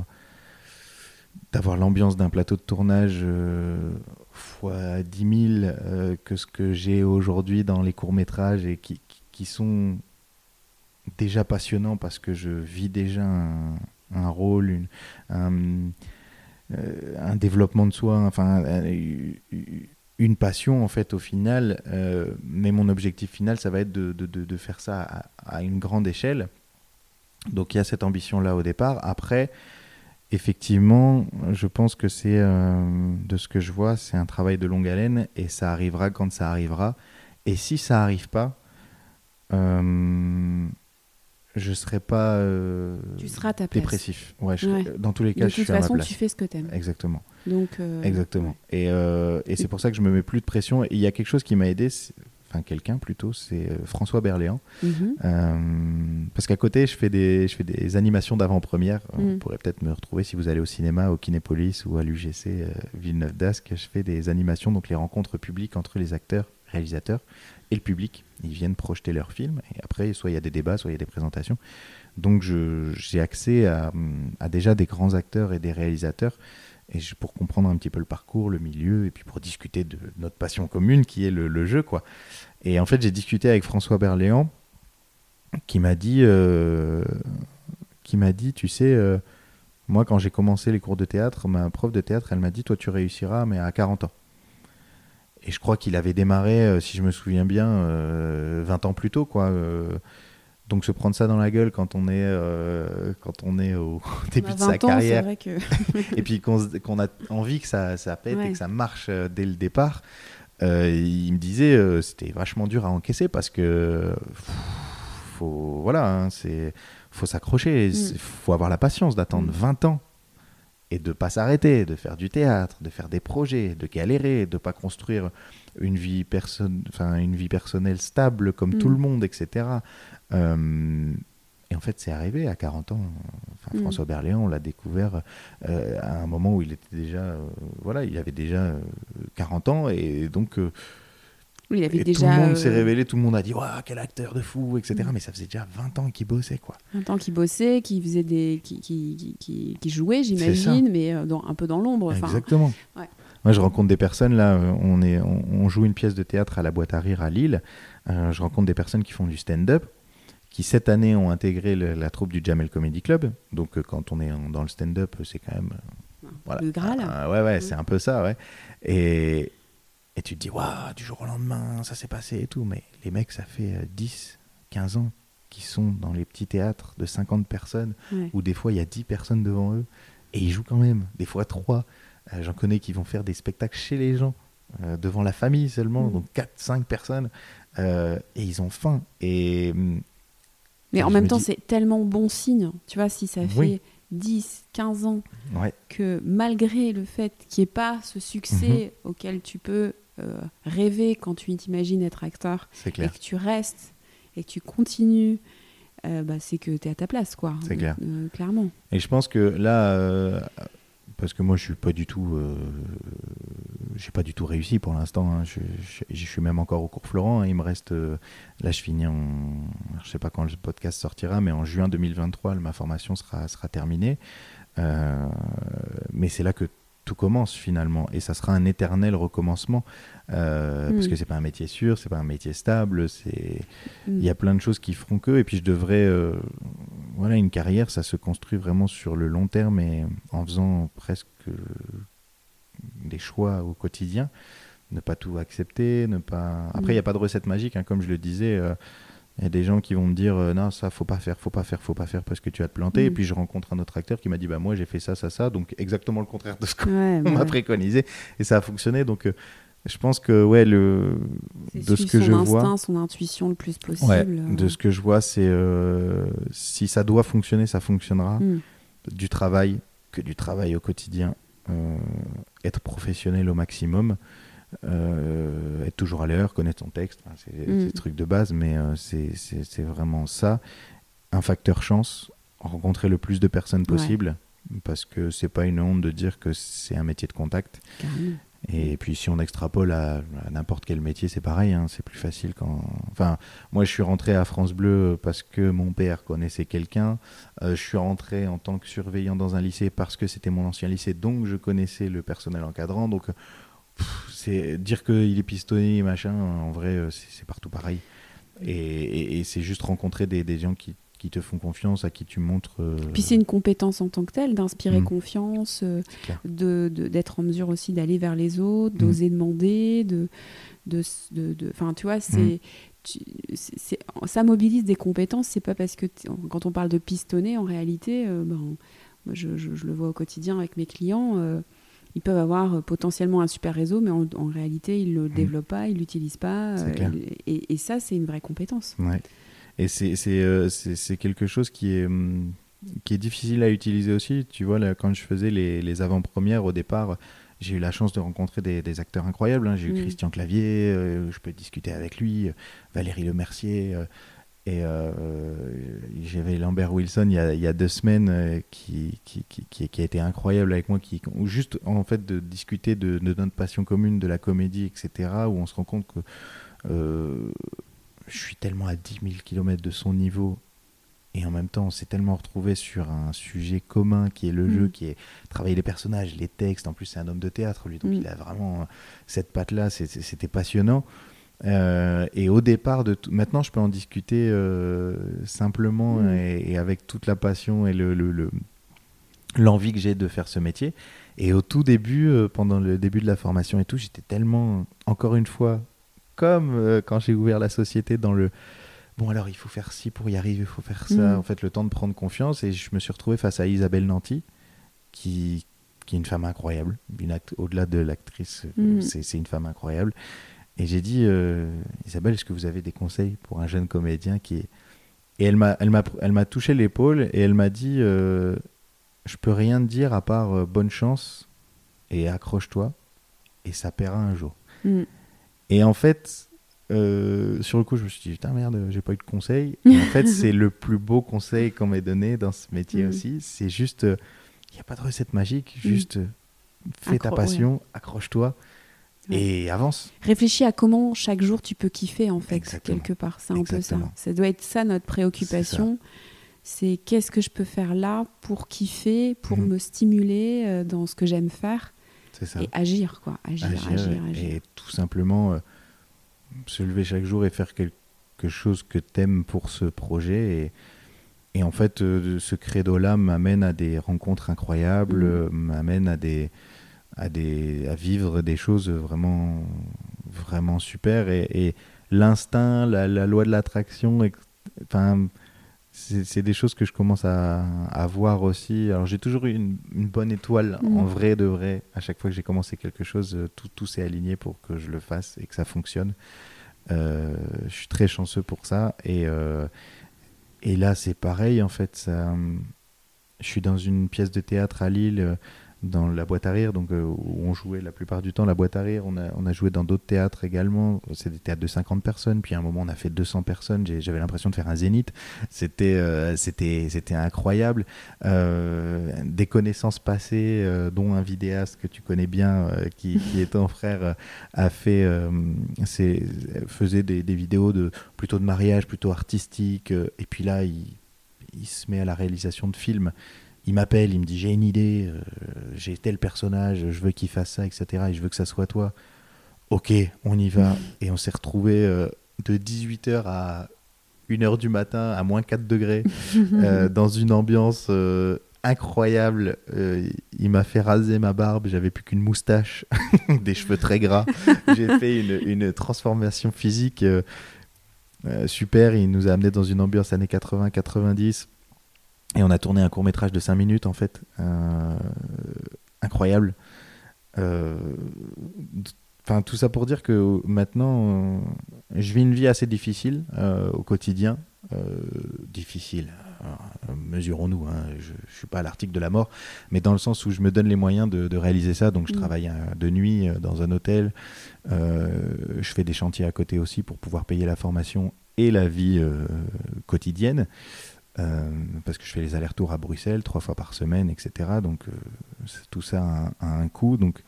d'avoir l'ambiance d'un plateau de tournage fois 10 000 euh, que ce que j'ai aujourd'hui dans les courts métrages et qui, qui- sont déjà passionnants parce que je vis déjà un, rôle euh, un développement de soi enfin euh, une passion en fait au final euh, mais mon objectif final ça va être de, faire ça à, une grande échelle. Donc il y a cette ambition là au départ. Après effectivement je pense que c'est de ce que je vois c'est un travail de longue haleine et ça arrivera quand ça arrivera. Et si ça arrive pas je serai pas euh, tu seras ta place. dépressif ouais, je- Ouais. dans tous les De cas je toute suis à ma façon, place tu fais ce que t'aimes. exactement Donc euh, Exactement. Et, euh, et c'est pour ça que je me mets plus de pression. Et il y a quelque chose qui m'a aidé, enfin quelqu'un plutôt, c'est euh, François Berléand. mhm. Euh, parce qu'à côté, je fais des, je fais des animations d'avant-première. Mm. Vous pourrez peut-être me retrouver si vous allez au cinéma, au Kinépolis ou à l'UGC euh, Villeneuve d'Ascq. Je fais des animations, donc les rencontres publiques entre les acteurs, réalisateurs et le public. Ils viennent projeter leurs films. Et après, soit il y a des débats, soit il y a des présentations. Donc j'ai accès à, déjà des grands acteurs et des réalisateurs et pour comprendre un petit peu le parcours, le milieu, et puis pour discuter de notre passion commune qui est le, le jeu. quoi. Et en fait, j'ai discuté avec François Berléand qui m'a dit, euh, qui m'a dit, tu sais, euh, moi quand j'ai commencé les cours de théâtre, ma prof de théâtre, elle m'a dit, toi tu réussiras, mais à 40 ans. Et je crois qu'il avait démarré, euh, si je me souviens bien, euh, 20 ans plus tôt, quoi. euh, donc se prendre ça dans la gueule quand on est, euh, quand on est au [laughs] début À de 20 sa ans, carrière vrai que [laughs] et puis qu'on a envie que ça, ça pète Ouais. et que ça marche euh, dès le départ, euh, il me disait euh, c'était vachement dur à encaisser parce que pff, faut voilà, hein, c'est faut s'accrocher, il faut avoir la patience d'attendre Mm. 20 ans et de pas s'arrêter, de faire du théâtre, de faire des projets, de galérer, de pas construire une vie enfin une vie personnelle stable comme Mm. tout le monde, etc. Euh, et en fait, c'est arrivé à 40 ans. Enfin, Mm. François Berléand, on l'a découvert euh, à un moment où il était déjà, euh, voilà, il avait déjà euh, 40 ans et donc oui, il avait et déjà tout le monde euh, s'est révélé, tout le monde a dit, waouh, quel acteur de fou, etc. Mm. Mais ça faisait déjà 20 ans qu'il bossait, quoi. un temps qui bossait, qui faisait des, qui, qui, qui, qui- qui jouait, j'imagine, mais euh, dans, un peu dans l'ombre. Enfin, Exactement. ouais. Moi, je rencontre des personnes, là, euh, on, est, on, on joue une pièce de théâtre à la boîte à rire à Lille. Euh, je rencontre des personnes qui font du stand-up, qui cette année ont intégré le- la troupe du Jamel Comedy Club. Donc, euh, quand on est en- dans le stand-up, c'est quand même. euh, voilà. Le Graal. Ah, ouais, ouais, Ouais. c'est un peu ça, ouais. Et, et tu te dis, waouh, du jour au lendemain, ça s'est passé et tout. Mais les mecs, ça fait euh, 10, 15 ans qu'ils sont dans les petits théâtres de 50 personnes Ouais. où des fois il y a 10 personnes devant eux et ils jouent quand même, des fois 3. J'en connais qui vont faire des spectacles chez les gens, euh, devant la famille seulement, Mm. donc 4, 5 personnes, euh, et ils ont faim. Et hum, Mais Et en même me temps, dis- c'est tellement bon signe. Tu vois, si ça fait Oui. 10, 15 ans ouais, que malgré le fait qu'il n'y ait pas ce succès Mhm. auquel tu peux euh, rêver quand tu t'imagines être acteur et que tu restes et que tu continues, euh, bah, c'est que tu es à ta place, quoi. C'est clair. Euh, clairement. Et je pense que là, parce que moi je suis pas du tout, j'ai pas du tout réussi pour l'instant. hein. Je, je- je suis même encore au cours Florent. hein. Il me reste, là je finis en, je sais pas quand le podcast sortira, mais en juin 2023, ma formation sera sera terminée. Mais c'est là que tout commence finalement et ça sera un éternel recommencement euh, parce Mm. que c'est pas un métier sûr c'est pas un métier stable c'est Mm. il y a plein de choses qui feront que et puis je devrais euh, voilà une carrière ça se construit vraiment sur le long terme et en faisant presque des choix au quotidien, ne pas tout accepter, ne pas. Après, il n'y a pas de recette magique, hein, comme je le disais. euh, il y a des gens qui vont me dire euh, non ça faut pas faire faut pas faire faut pas faire parce que tu vas te planter et Mm. puis je rencontre un autre acteur qui m'a dit bah moi j'ai fait ça ça ça donc exactement le contraire de ce qu'on Ouais, [laughs] m'a ouais. préconisé et ça a fonctionné donc euh, je pense que ouais le de ce que son je instinct, vois son intuition le plus possible. ouais, euh. de ce que je vois c'est si ça doit fonctionner ça fonctionnera Mm. du travail que du travail au quotidien être professionnel au maximum euh, être toujours à l'heure connaître son texte enfin, c'est Mm. c'est le truc de base mais euh, c'est- vraiment ça. Un facteur chance rencontrer le plus de personnes possible parce que c'est pas une honte de dire que c'est un métier de contact. Carrément. et puis si on extrapole à, à n'importe quel métier, c'est pareil, hein, c'est plus facile quand... Enfin, moi je suis rentré à France Bleu parce que mon père connaissait quelqu'un, Euh, je suis rentré en tant que surveillant dans un lycée parce que c'était mon ancien lycée, donc je connaissais le personnel encadrant, donc c'est dire qu'il est pistonné, machin, en vrai euh, c'est partout pareil. Et, et- et c'est juste rencontrer des, des gens qui, qui te font confiance, à qui tu montres... euh, Puis c'est une compétence en tant que telle, d'inspirer Mm. confiance, euh, de d'être en mesure aussi d'aller vers les autres, Mm. d'oser demander, de de de- de- enfin tu vois c'est tu- c'est- ça mobilise des compétences c'est pas parce que quand on parle de pistonner en réalité euh, ben, moi, je, je- je le vois au quotidien avec mes clients euh, ils peuvent avoir euh, potentiellement un super réseau mais en, en réalité ils le développent pas ils l'utilisent pas euh, et, et ça c'est une vraie compétence Ouais. Et c'est euh, c'est- quelque chose qui est, hum, qui est difficile à utiliser aussi. Tu vois, là, quand je faisais les, les avant-premières au départ, j'ai eu la chance de rencontrer des, des acteurs incroyables. hein. J'ai eu Mm. Christian Clavier, euh, je peux discuter avec lui, Valérie Lemercier. euh, et euh, j'avais Lambert Wilson il y a, il y a deux semaines euh, qui, qui, qui, a été incroyable avec moi, qui, ou juste en fait de discuter de, de notre passion commune, de la comédie, etc., où on se rend compte que euh, je suis tellement à 10 000 km de son niveau et en même temps on s'est tellement retrouvé sur un sujet commun qui est le Mm. jeu, qui est travailler les personnages, les textes. En plus, c'est un homme de théâtre, lui, donc Mm. il a vraiment euh, cette patte-là. C'était passionnant. Euh, et au départ de tout, maintenant, je peux en discuter euh, simplement Mm. et, et avec toute la passion et le, le- le- l'envie que j'ai de faire ce métier. Et au tout début, euh, pendant le début de la formation et tout, j'étais tellement, encore une fois, comme quand j'ai ouvert la société dans le bon alors il faut faire ci pour y arriver, il faut faire ça. Mm. En fait, le temps de prendre confiance et je me suis retrouvé face à Isabelle Nanty qui qui est une femme incroyable, au-delà de l'actrice, Mm. c'est une femme incroyable. Et j'ai dit euh, Isabelle, est-ce que vous avez des conseils pour un jeune comédien qui est et elle m'a elle m'a elle m'a touché l'épaule et elle m'a dit euh, je peux rien te dire à part euh, bonne chance et accroche-toi et ça paiera un jour. Mm. Et en fait, euh, sur le coup, je me suis dit, putain, merde, j'ai pas eu de conseil. Et en fait, c'est le plus beau conseil qu'on m'ait donné dans ce métier Mhm. aussi. C'est juste, il n'y a pas de recette magique, Mhm. juste fais ta passion, accroche-toi Ouais. et avance. Réfléchis à comment chaque jour tu peux kiffer en fait Exactement. quelque part. C'est un peu ça. Ça doit être ça notre préoccupation. C'est qu'est-ce que je peux faire là pour kiffer, pour Mhm. me stimuler euh, dans ce que j'aime faire ça. et agir quoi. Agir, agir, Agir agir. et tout simplement euh, se lever chaque jour et faire quelque chose que t'aimes pour ce projet. Et, et en fait, euh, ce credo-là m'amène à des rencontres incroyables, Mhm. m'amène à des, à des, à vivre des choses vraiment, vraiment super. Et, et l'instinct, la, la loi de l'attraction, enfin. C'est des choses que je commence à, à voir aussi. Alors j'ai toujours eu une, une bonne étoile Mhm. en vrai de vrai. À chaque fois que j'ai commencé quelque chose, euh, tout, tout s'est aligné pour que je le fasse et que ça fonctionne. Euh, je suis très chanceux pour ça. Et, euh, et là c'est pareil en fait. Ça, hum, je suis dans une pièce de théâtre à Lille, dans la boîte à rire, donc euh, où on jouait la plupart du temps la boîte à rire. On a, on a joué dans d'autres théâtres également. C'est des théâtres de 50 personnes. Puis à un moment on a fait 200 personnes. J'avais l'impression de faire un zénith. C'était euh, incroyable. Euh, des connaissances passées, dont un vidéaste que tu connais bien, qui, qui est ton frère, a fait, faisait des, vidéos de plutôt de mariage, plutôt artistiques. euh, et puis là, il, il se met à la réalisation de films. Il m'appelle, il me dit j'ai une idée, euh, j'ai tel personnage, je veux qu'il fasse ça, etc. Et je veux que ça soit toi. Ok, on y va. [laughs] Et on s'est retrouvé de 18h à 1h du matin à moins 4 degrés [laughs] euh, dans une ambiance euh, incroyable. Euh, il m'a fait raser ma barbe, j'avais plus qu'une moustache, [laughs] des cheveux très gras. J'ai fait une, transformation physique euh, euh, super. Il nous a amené dans une ambiance années 80-90. Et on a tourné un court métrage de 5 minutes en fait. incroyable. Enfin, tout ça pour dire que maintenant, je vis une vie assez difficile au quotidien. difficile euh, mesurons-nous, hein, je ne suis pas à l'article de la mort, mais dans le sens où je me donne les moyens de, réaliser ça. Donc je mm. travaille euh, de nuit euh, dans un hôtel, je fais des chantiers à côté aussi pour pouvoir payer la formation et la vie quotidienne. Parce que je fais les allers-retours à Bruxelles trois fois par semaine, etc. Donc tout ça a, un coût. Donc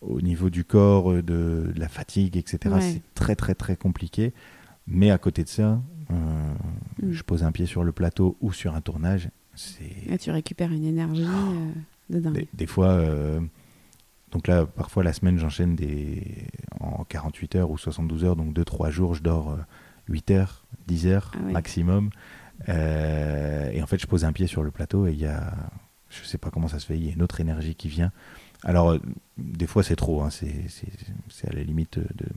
au niveau du corps, de, de la fatigue, etc. C'est très très très compliqué. Mais à côté de ça, euh, mm. Je pose un pied sur le plateau ou sur un tournage. Là, tu récupères une énergie oh. euh, de dingue. Des, fois, euh, donc là, parfois la semaine, j'enchaîne des en 48 heures ou 72 heures, donc 2-3 jours, je dors 8 heures, 10 heures ah maximum. et en fait, je pose un pied sur le plateau et il y a, je sais pas comment ça se fait, il y a une autre énergie qui vient. Alors, des fois, c'est trop, hein, c'est à la limite de,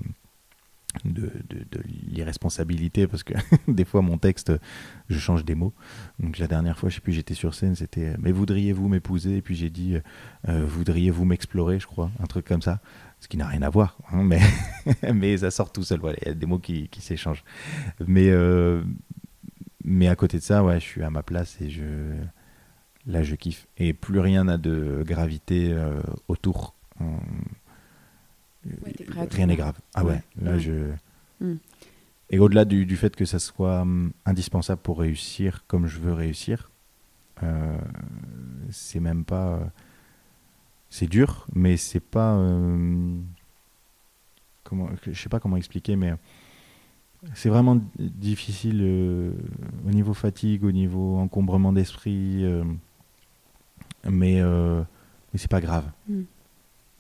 de, de, l'irresponsabilité parce que [laughs] des fois mon texte je change des mots. Donc la dernière fois je sais plus j'étais sur scène c'était mais voudriez-vous m'épouser? Et puis j'ai dit euh, voudriez-vous m'explorer? Je crois un truc comme ça ce qui n'a rien à voir hein, mais [laughs] mais ça sort tout seul voilà il y a des mots qui, qui s'échangent mais euh, mais à côté de ça ouais je suis à ma place et je là je kiffe et plus rien n'a de gravité euh, autour rien n'est grave. Ah ouais, là je. Hmm. Et au-delà du, du, fait que ça soit hum, indispensable pour réussir comme je veux réussir, euh, c'est même pas. C'est dur, mais c'est pas. Euh, comment, je sais pas comment expliquer, mais c'est vraiment difficile euh, au niveau fatigue, au niveau encombrement d'esprit, mais, mais c'est pas grave, hmm.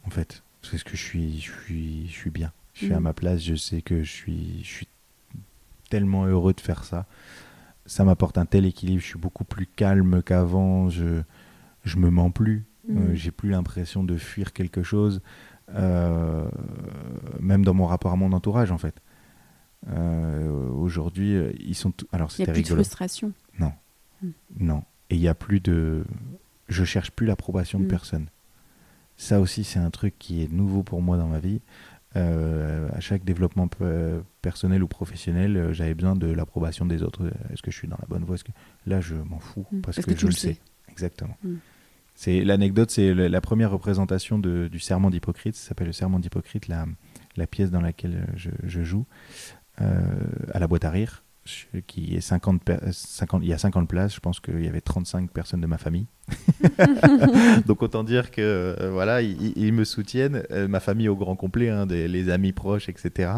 en fait. Parce que je suis, je suis, je suis bien. Je suis à mm. ma place. Je sais que je suis, je suis tellement heureux de faire ça. Ça m'apporte un tel équilibre. Je suis beaucoup plus calme qu'avant. Je, je me mens plus. Mm. Euh, j'ai plus l'impression de fuir quelque chose. Euh, même dans mon rapport à mon entourage, en fait. Euh, aujourd'hui, ils sont. Alors, il n'y a plus de frustration. Non. Mm. Non. Et il n'y a plus de. Je cherche plus l'approbation de personne. Ça aussi, c'est un truc qui est nouveau pour moi dans ma vie. Euh, à chaque développement personnel ou professionnel, euh, j'avais besoin de l'approbation des autres. Est-ce que je suis dans la bonne voie? Que... Là, je m'en fous mm. parce, que, je le sais? Exactement. Mm. C'est l'anecdote, c'est la première représentation du serment d'Hippocrate. Ça s'appelle le serment d'Hippocrate, la, la, pièce dans laquelle je, je joue euh, à la boîte à rire qui est 50, 50, il y a 50 places, je pense qu'il y avait 35 personnes de ma famille. [laughs] Donc autant dire que euh, voilà, ils, me soutiennent, euh, ma famille au grand complet, hein, des, les amis proches, etc.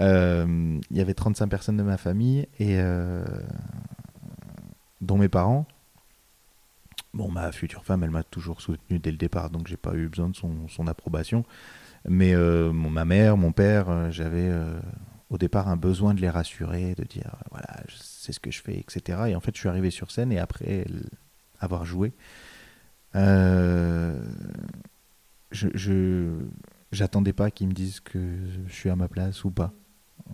Il y avait 35 personnes de ma famille et dont mes parents. Bon, ma future femme, elle m'a toujours soutenu dès le départ, donc j'ai pas eu besoin de son, approbation. Mais mon, ma mère, mon père, j'avais au départ un besoin de les rassurer, de dire voilà, c'est ce que je fais, etc. Et en fait, je suis arrivé sur scène et après avoir joué, euh, je j'attendais pas qu'ils me disent que je suis à ma place ou pas.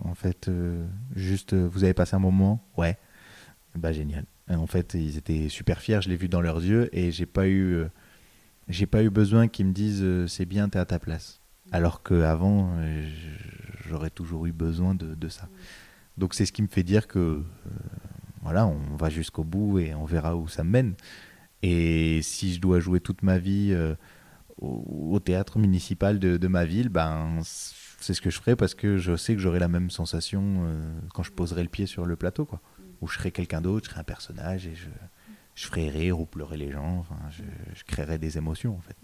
En fait, euh, juste, vous avez passé un moment, ouais, bah génial. En fait, ils étaient super fiers, je l'ai vu dans leurs yeux et j'ai pas eu, euh, j'ai pas eu besoin qu'ils me disent c'est bien, t'es à ta place. Alors qu'avant, j'aurais toujours eu besoin de, ça. Donc c'est ce qui me fait dire que euh, voilà, on va jusqu'au bout et on verra où ça mène. Et si je dois jouer toute ma vie euh, au, théâtre municipal de, ma ville, ben c'est ce que je ferai parce que je sais que j'aurai la même sensation euh, quand je poserai le pied sur le plateau, quoi. Où je serai quelqu'un d'autre, je serai un personnage et je, je ferai rire ou pleurer les gens. Enfin, je, je créerai des émotions en fait.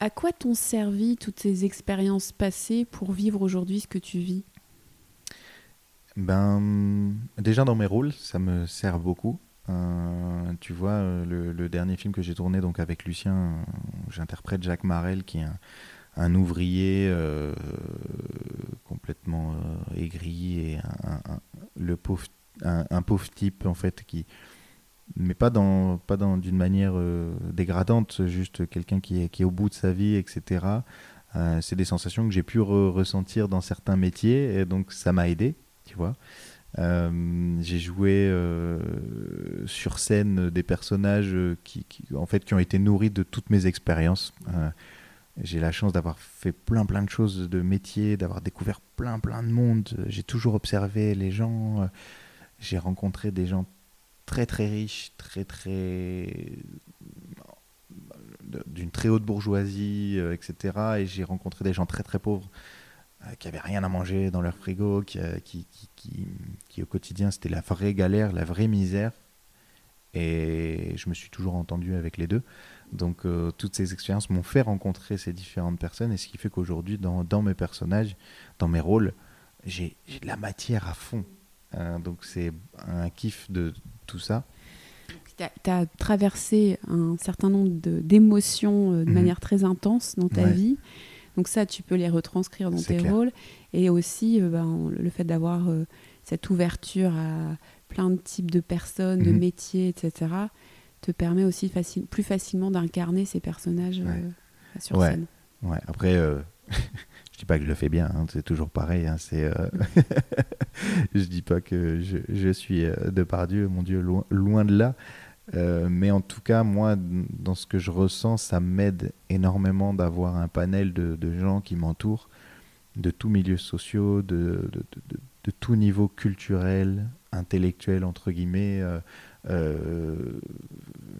À quoi t'ont servi toutes ces expériences passées pour vivre aujourd'hui ce que tu vis? Ben, déjà dans mes rôles, ça me sert beaucoup. Euh, tu vois, le, dernier film que j'ai tourné donc avec Lucien, j'interprète Jacques Marel qui est un, ouvrier euh, complètement euh, aigri et un, le pauvre, un, pauvre type en fait qui mais pas dans pas dans d'une manière euh, dégradante, juste quelqu'un qui est, qui est au bout de sa vie, etc. C'est des sensations que j'ai pu ressentir dans certains métiers, et donc ça m'a aidé, tu vois. J'ai joué sur scène des personnages qui, en fait, qui ont été nourris de toutes mes expériences. J'ai la chance d'avoir fait plein plein de choses de métier, d'avoir découvert plein plein de monde. J'ai toujours observé les gens. J'ai rencontré des gens très très riche, très très d'une très haute bourgeoisie, euh, etc. Et j'ai rencontré des gens très très pauvres euh, qui avaient rien à manger dans leur frigo, euh, qui, qui, au quotidien c'était la vraie galère, la vraie misère. Et je me suis toujours entendu avec les deux. Donc toutes ces expériences m'ont fait rencontrer ces différentes personnes et ce qui fait qu'aujourd'hui dans, dans, mes personnages, dans mes rôles, j'ai de la matière à fond. donc c'est un kiff de, tout ça. Tu as, traversé un certain nombre d'émotions euh, de, mhm. manière très intense dans ta vie. Donc ça, tu peux les retranscrire dans tes rôles. Et aussi, euh, ben, le fait d'avoir euh, cette ouverture à plein de types de personnes, de mhm. métiers, etc., te permet aussi plus facilement d'incarner ces personnages sur scène. Ouais. Après, [laughs] je dis pas que je le fais bien, hein, c'est toujours pareil. Hein, c'est, euh... [laughs] je dis pas que je, je suis euh, de par Dieu, mon Dieu, loin, loin de là. Euh, mais en tout cas, moi, dans ce que je ressens, ça m'aide énormément d'avoir un panel de, de gens qui m'entourent, de tous milieux sociaux, de, de, de, tout niveau culturel, intellectuel, entre guillemets. Euh, euh,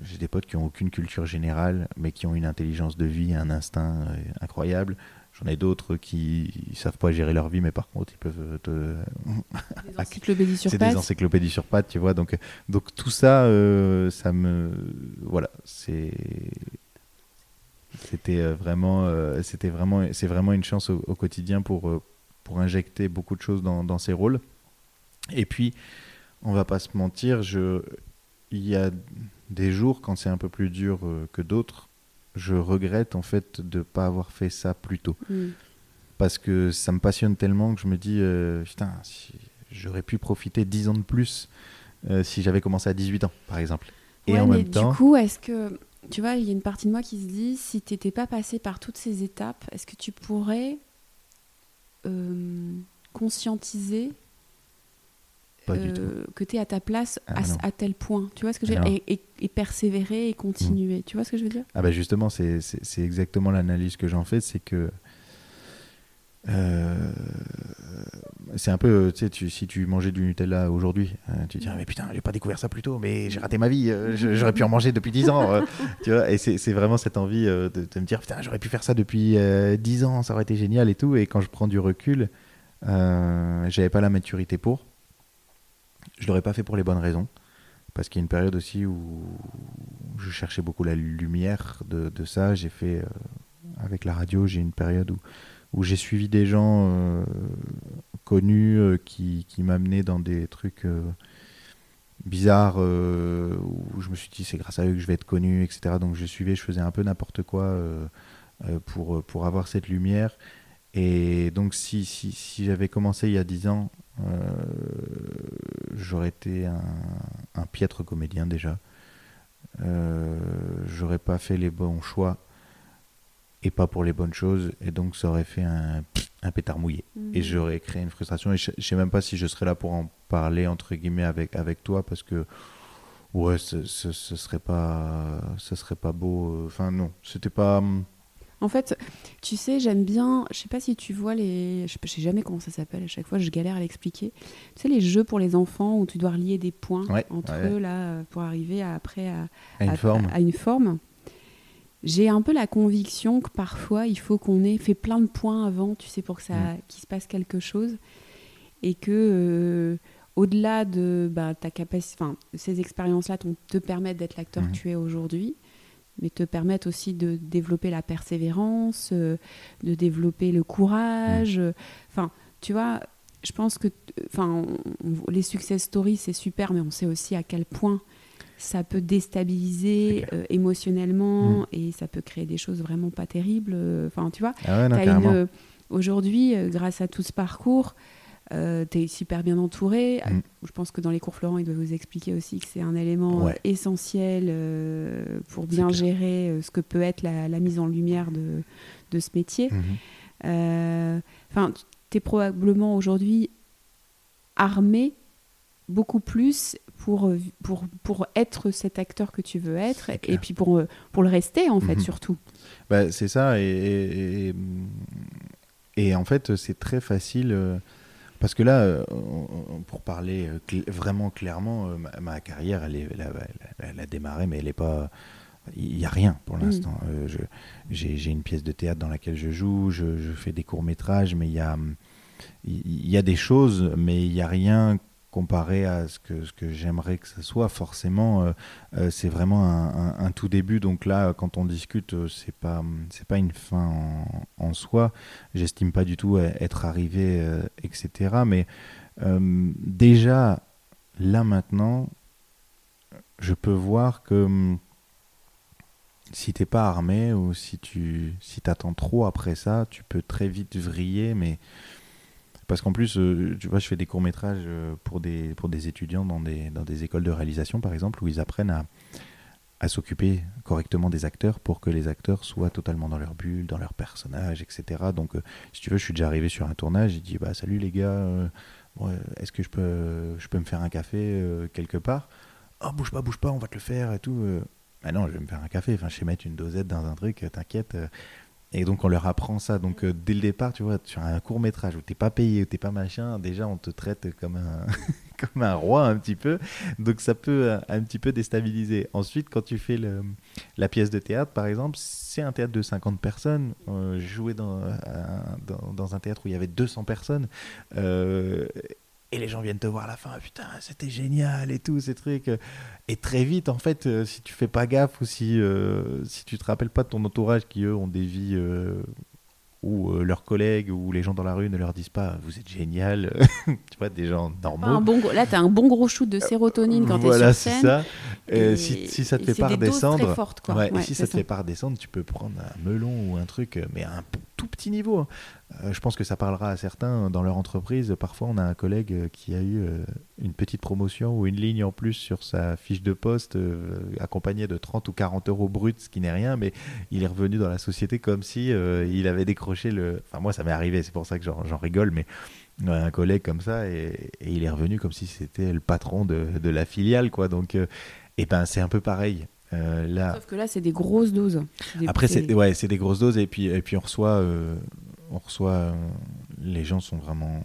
j'ai des potes qui ont aucune culture générale, mais qui ont une intelligence de vie, un instinct incroyable. J'en ai d'autres qui ne savent pas gérer leur vie, mais par contre, ils peuvent te. Des [laughs] encyclopédies sur pattes. C'est des encyclopédies sur pattes, tu vois. Donc, donc tout ça, euh, ça me. Voilà, c'est. C'était euh, vraiment. Euh, c'était vraiment. C'est vraiment une chance au, quotidien pour, pour injecter beaucoup de choses dans, dans ces rôles. Et puis, on va pas se mentir, je... il y a des jours quand c'est un peu plus dur que d'autres je regrette en fait de ne pas avoir fait ça plus tôt. Hmm. Parce que ça me passionne tellement que je me dis, euh, putain, j'aurais pu profiter 10 ans de plus euh, si j'avais commencé à 18 ans, par exemple. Et en même temps. Du coup, est-ce que, tu vois, il y a une partie de moi qui se dit, si tu n'étais pas passé par toutes ces étapes, est-ce que tu pourrais euh, conscientiser euh, que tu es à ta place ah, à, tel point. Tu vois ce que je veux dire et, et, persévérer et continuer. Tu vois ce que je veux dire? Ah bah justement, c'est exactement l'analyse que j'en fais, c'est que euh, c'est un peu, tu sais, si tu mangeais du Nutella aujourd'hui, hein, tu te dis, mais putain, j'ai pas découvert ça plus tôt, mais j'ai raté ma vie, euh, j'aurais pu en manger depuis 10 ans. [laughs] tu vois, et c'est vraiment cette envie de, de, me dire, putain, j'aurais pu faire ça depuis 10 ans, ça aurait été génial et tout. Et quand je prends du recul, j'avais pas la maturité pour. Je l'aurais pas fait pour les bonnes raisons. Parce qu'il y a une période aussi où je cherchais beaucoup la lumière de, ça. J'ai fait, euh, avec la radio, j'ai une période où, où j'ai suivi des gens euh, connus euh, qui, qui m'amenaient dans des trucs bizarres où je me suis dit c'est grâce à eux que je vais être connu, etc. Donc je suivais, je faisais un peu n'importe quoi pour, pour avoir cette lumière. Et donc si, si, si j'avais commencé il y a 10 ans j'aurais été un, piètre comédien déjà. Euh, j'aurais pas fait les bons choix et pas pour les bonnes choses, et donc ça aurait fait un, un pétard mouillé. Mhm. Et j'aurais créé une frustration, et je, sais même pas si je serais là pour en parler, entre guillemets, avec, avec toi, parce que, ouais, ce, ce, ce serait pas, ce serait pas beau. Enfin, non, c'était pas. En fait, tu sais, j'aime bien, je sais pas si tu vois les, je sais jamais comment ça s'appelle, à chaque fois je galère à l'expliquer. Tu sais, les jeux pour les enfants où tu dois relier des points entre eux là pour arriver après à, une forme. J'ai un peu la conviction que parfois il faut qu'on ait fait plein de points avant, tu sais, pour que ça, mm. qu'il se passe quelque chose, et que euh, au-delà de bah, ta capacité, enfin, ces expériences-là te permettent d'être l'acteur mm. que tu es aujourd'hui mais te permettent aussi de développer la persévérance, euh, de développer le courage. Mm. Enfin, tu vois, je pense que enfin, les success stories, c'est super, mais on sait aussi à quel point ça peut déstabiliser euh, émotionnellement mm. et ça peut créer des choses vraiment pas terribles. Enfin, tu vois, ah aujourd'hui, grâce à tout ce parcours, Euh, tu es super bien entouré. Mm. Je pense que dans les cours Florent, il doit vous expliquer aussi que c'est un élément Ouais. essentiel euh, pour bien gérer euh, ce que peut être la, la mise en lumière de, de ce métier. Mhm. Euh, Enfin, tu es probablement aujourd'hui armé beaucoup plus pour, pour, pour être cet acteur que tu veux être et puis pour, pour le rester en fait Mhm. surtout. Bah, c'est ça, et, et, et- et en fait, c'est très facile. Parce que là, euh, pour parler euh, cl- vraiment clairement, euh, ma, ma carrière, elle, est, elle, a, elle démarré, mais elle est pas. Il n'y a rien pour Mm. l'instant. Euh, J'ai une pièce de théâtre dans laquelle je joue, je, je fais des courts-métrages, mais il y a, y a des choses, mais il n'y a rien comparé à ce que, j'aimerais que ce soit. Forcément, euh, euh, c'est vraiment un, tout début. Donc là, quand on discute, euh, c'est pas, pas une fin en, soi. J'estime pas du tout être arrivé, etc. Mais déjà, là maintenant, je peux voir que hum, si t'es pas armé ou si tu si t'attends trop après ça, tu peux très vite vriller. Mais parce qu'en plus, euh, tu vois, je fais des courts métrages pour des pour des étudiants dans des écoles de réalisation, par exemple, où ils apprennent à s'occuper correctement des acteurs pour que les acteurs soient totalement dans leur bulle, dans leur personnage, etc. Donc, euh, si tu veux, je suis déjà arrivé sur un tournage, j'ai dit bah salut les gars, euh, est-ce que je peux je peux me faire un café euh, quelque part? Oh bouge pas, bouge pas, on va te le faire et tout. euh. Ah non, je vais me faire un café. Enfin, je sais mettre une dosette dans un truc, euh, t'inquiète. Euh. Et donc on leur apprend ça. Donc euh, dès le départ, tu vois, sur un court métrage où t'es pas payé, où t'es pas machin, déjà on te traite comme un [laughs] comme un roi un petit peu. Donc ça peut euh, un petit peu déstabiliser. Ensuite, quand tu fais le, la pièce de théâtre, par exemple, c'est un théâtre de 50 personnes. Euh, J'ai joué dans, un- dans, dans un théâtre où il y avait 200 personnes. Euh, et les gens viennent te voir à la fin, Ah, putain, c'était génial et tout, ces trucs. Et très vite, en fait, euh, si tu fais pas gaffe ou si, euh, si tu te rappelles pas de ton entourage qui, eux, ont des vies euh, où euh, leurs collègues ou les gens dans la rue ne leur disent pas vous êtes génial, [laughs] tu vois, des gens Pas un normaux. bon là, tu as un bon gros shoot de sérotonine quand tu es voilà, sur c'est scène. ça. Euh, et- si, si ça te fait c'est pas redescendre, très fortes, quoi. Ouais, et Ouais, si c'est ça te fait pas redescendre, tu peux prendre un melon ou un truc, mais un tout petit niveau. hein. Euh, je pense que ça parlera à certains dans leur entreprise. Parfois, on a un collègue euh, qui a eu euh, une petite promotion ou une ligne en plus sur sa fiche de poste, euh, accompagnée de 30 ou 40 euros bruts, ce qui n'est rien, mais il est revenu dans la société comme si il avait décroché le. Enfin, moi, ça m'est arrivé, c'est pour ça que j'en rigole, mais un collègue comme ça et, il est revenu comme si c'était le patron de, de la filiale, quoi. Donc, et ben, c'est un peu pareil. Euh, là, Sauf que là, c'est des grosses doses. Des- après, c'est- ouais, des grosses doses et puis et puis on reçoit, euh, on reçoit. euh, les gens sont vraiment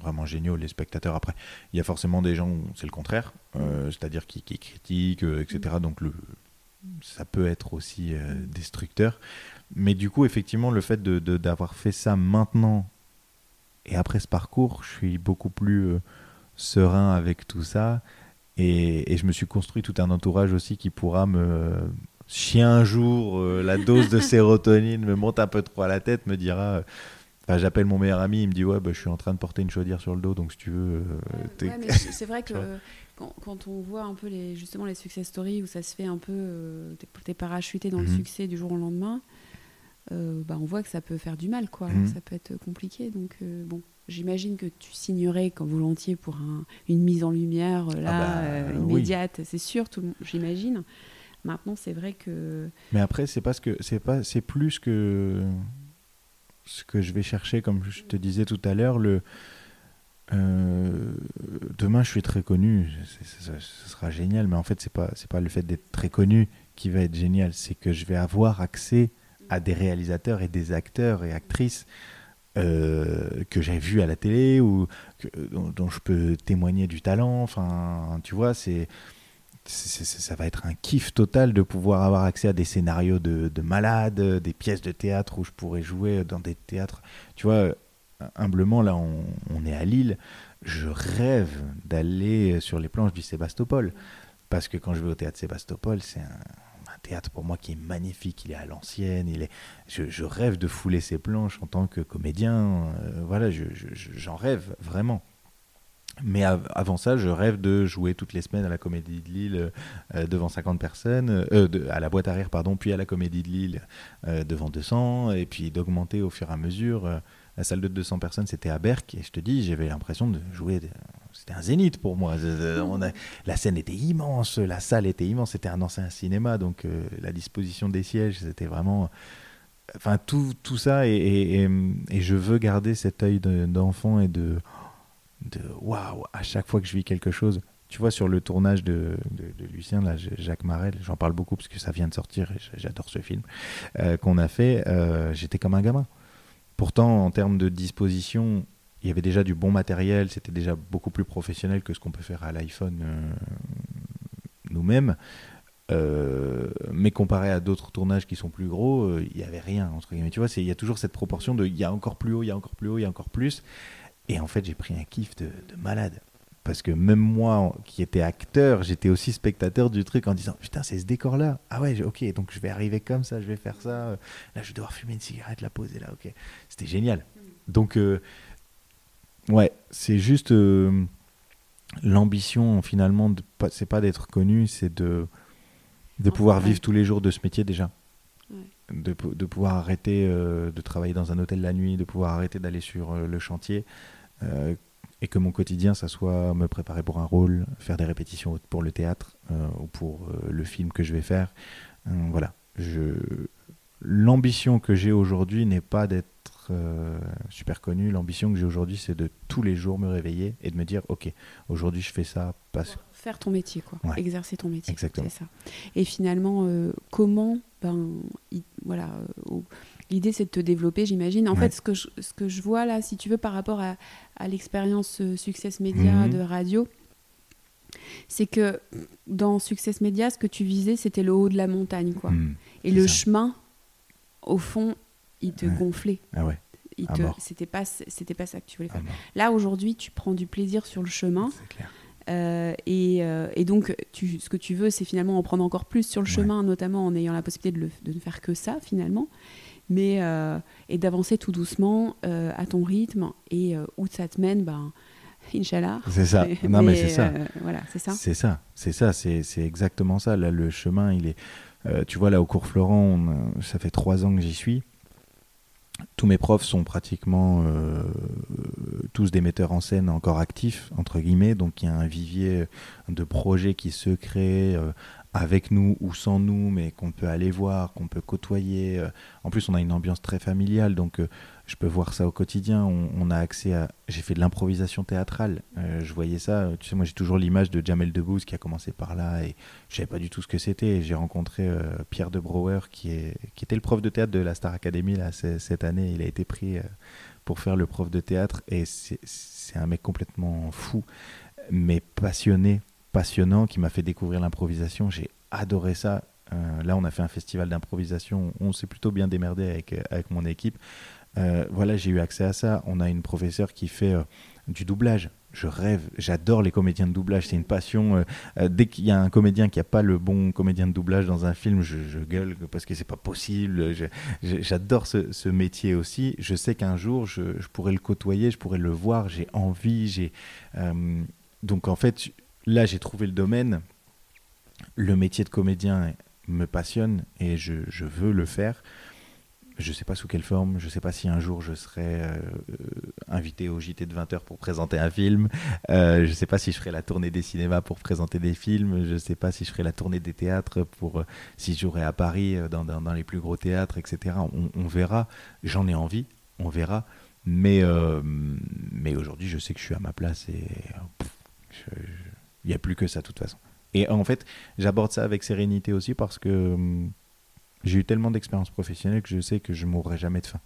vraiment géniaux, les spectateurs. Après, il y a forcément des gens où c'est le contraire, euh, c'est-à-dire qui, qui critiquent, etc. Donc le, ça peut être aussi destructeur. Mais du coup, effectivement, le fait de de- d'avoir fait ça maintenant et après ce parcours, je suis beaucoup plus serein avec tout ça. Et, et je me suis construit tout un entourage aussi qui pourra me. Si un jour euh, la dose de [laughs] sérotonine me monte un peu trop à la tête, me dira. euh, Enfin, j'appelle mon meilleur ami, il me dit ouais, bah, je suis en train de porter une chaudière sur le dos, donc si tu veux. euh, Ouais, [laughs] c'est vrai que quand, quand on voit un peu les, justement les success stories où ça se fait un peu, euh, t'es- parachuté dans le Mhm. succès du jour au lendemain, euh, bah, on voit que ça peut faire du mal, quoi. Mhm. Ça peut être compliqué. Donc bon, j'imagine que tu signerais volontiers pour un- une mise en lumière euh, là Ah bah, euh, oui. immédiate, c'est sûr, tout j'imagine. Maintenant, c'est vrai que Mais après, c'est parce que c'est pas, c'est plus que ce que je vais chercher, comme je te disais tout à l'heure. Le euh, demain, je suis très connu, ce sera génial. Mais en fait, c'est pas, c'est pas le fait d'être très connu qui va être génial. C'est que je vais avoir accès à des réalisateurs et des acteurs et actrices. Euh, que j'ai vus à la télé ou dont, je peux témoigner du talent. Enfin, tu vois, c'est ça va être un kiff total de pouvoir avoir accès à des scénarios de, de malades, des pièces de théâtre où je pourrais jouer dans des théâtres. Tu vois, humblement, là, on, on est à Lille. Je rêve d'aller sur les planches du Sébastopol. Parce que quand je vais au théâtre Sébastopol, c'est un théâtre pour moi qui est magnifique. Il est à l'ancienne. Il est... je, rêve de fouler ces planches en tant que comédien. Euh, voilà, je- je- je- j'en rêve vraiment. Mais av- avant ça, je rêve de jouer toutes les semaines à la Comédie de Lille euh, devant 50 personnes, euh, à la boîte à rire, pardon, puis à la Comédie de Lille devant 200, et puis d'augmenter au fur et à mesure. La salle de 200 personnes, c'était à Berck. Et je te dis, j'avais l'impression de jouer. C'était un zénith pour moi. La scène était immense, la salle était immense. C'était un ancien cinéma, donc euh, la disposition des sièges, c'était vraiment. Enfin, tout, tout ça. Et, je veux garder cet œil d'enfant et de. de Waouh, à chaque fois que je vis quelque chose tu vois, sur le tournage de, de, Lucien, là, Jacques Marel, j'en parle beaucoup parce que ça vient de sortir j'adore ce film, euh, qu'on a fait, euh, j'étais comme un gamin. Pourtant, en termes de disposition, il y avait déjà du bon matériel, c'était déjà beaucoup plus professionnel que ce qu'on peut faire à l'iPhone euh, nous-mêmes. mais comparé à d'autres tournages qui sont plus gros, il n'y avait rien, entre guillemets. Tu vois, il y a toujours cette proportion de il y a encore plus haut, il y a encore plus haut, il y a encore plus. Et en fait, j'ai pris un kiff de, de malade parce que même moi qui étais acteur, j'étais aussi spectateur du truc en disant putain c'est ce décor là. Ah ouais ok donc je vais arriver comme ça, je vais faire ça. Là je vais devoir fumer une cigarette, la poser là ok. C'était génial. Donc euh, ouais c'est juste euh, l'ambition finalement c'est pas d'être connu, c'est de de pouvoir vivre tous les jours de ce métier déjà. De, de, pouvoir arrêter euh, de travailler dans un hôtel la nuit, de pouvoir arrêter d'aller sur le chantier, et que mon quotidien, ça soit me préparer pour un rôle, faire des répétitions pour le théâtre euh, ou pour euh, le film que je vais faire. Euh, voilà. Je... L'ambition que j'ai aujourd'hui n'est pas d'être super connu. L'ambition que j'ai aujourd'hui, c'est de tous les jours me réveiller et de me dire, ok, aujourd'hui je fais ça parce faire ton métier, quoi. Exercer ton métier. Exactement. Ça. Et finalement, comment, ben, voilà l'idée c'est de te développer, j'imagine. En fait, ce que, je, ce que je vois là, si tu veux, par rapport à, à l'expérience euh, Success Media mhm. de radio, c'est que dans Success Media, ce que tu visais, c'était le haut de la montagne, quoi. Mhm. Et le chemin, au fond, il te gonflait. Ah ouais. C'était pas, c'était pas ça que tu voulais faire. là, aujourd'hui, tu prends du plaisir sur le chemin. Clair. Euh, et, euh, et, donc, tu, ce que tu veux, c'est finalement en prendre encore plus sur le chemin, notamment en ayant la possibilité de, de, ne faire que ça, finalement mais euh, et d'avancer tout doucement à ton rythme et où ça te mène, ben, Inch'Allah. C'est ça. [laughs] Non, mais, c'est ça. voilà, c'est ça. C'est ça. C'est ça. C'est exactement ça. Là, le chemin, il est. tu vois, là, au cours Florent, ça fait trois ans que j'y suis. Tous mes profs sont pratiquement tous des metteurs en scène encore actifs, entre guillemets. Donc, il y a un vivier de projets qui se crée avec nous ou sans nous, mais qu'on peut aller voir, qu'on peut côtoyer. Euh. En plus, on a une ambiance très familiale, donc euh, je peux voir ça au quotidien. On, a accès à. J'ai fait de l'improvisation théâtrale. Euh, je voyais ça. Tu sais, moi, j'ai toujours l'image de Jamel Debbouze qui a commencé par là et je savais pas du tout ce que c'était. J'ai rencontré Pierre de Brouwer qui, qui était le prof de théâtre de la Star Academy là, cette année. Il a été pris pour faire le prof de théâtre et c'est un mec complètement fou, mais passionné passionnant qui m'a fait découvrir l'improvisation. J'ai adoré ça. Euh, là, on a fait un festival d'improvisation. On s'est plutôt bien démerdé avec, euh, avec mon équipe. Euh, voilà, j'ai eu accès à ça. On a une professeure qui fait du doublage. Je rêve, j'adore les comédiens de doublage. C'est une passion. dès qu'il y a un comédien qui n'a pas le bon comédien de doublage dans un film, je, gueule parce que c'est pas possible. J'adore ce, métier aussi. Je sais qu'un jour, je, je, pourrais le côtoyer, je pourrais le voir. J'ai envie. J'ai donc en fait, là, j'ai trouvé le domaine. Le métier de comédien me passionne et je, veux le faire. Je ne sais pas sous quelle forme, je ne sais pas si un jour je serai euh, invité au JT de 20h pour présenter un film, euh, je ne sais pas si je ferai la tournée des cinémas pour présenter des films, je ne sais pas si je ferai la tournée des théâtres pour euh, si j'aurai à Paris dans, dans, les plus gros théâtres, etc. On, verra, j'en ai envie, on verra, mais, mais aujourd'hui je sais que je suis à ma place et il n'y a plus que ça de toute façon. Et en fait, j'aborde ça avec sérénité aussi parce que hum, j'ai eu tellement d'expérience professionnelle que je sais que je mourrai jamais de faim.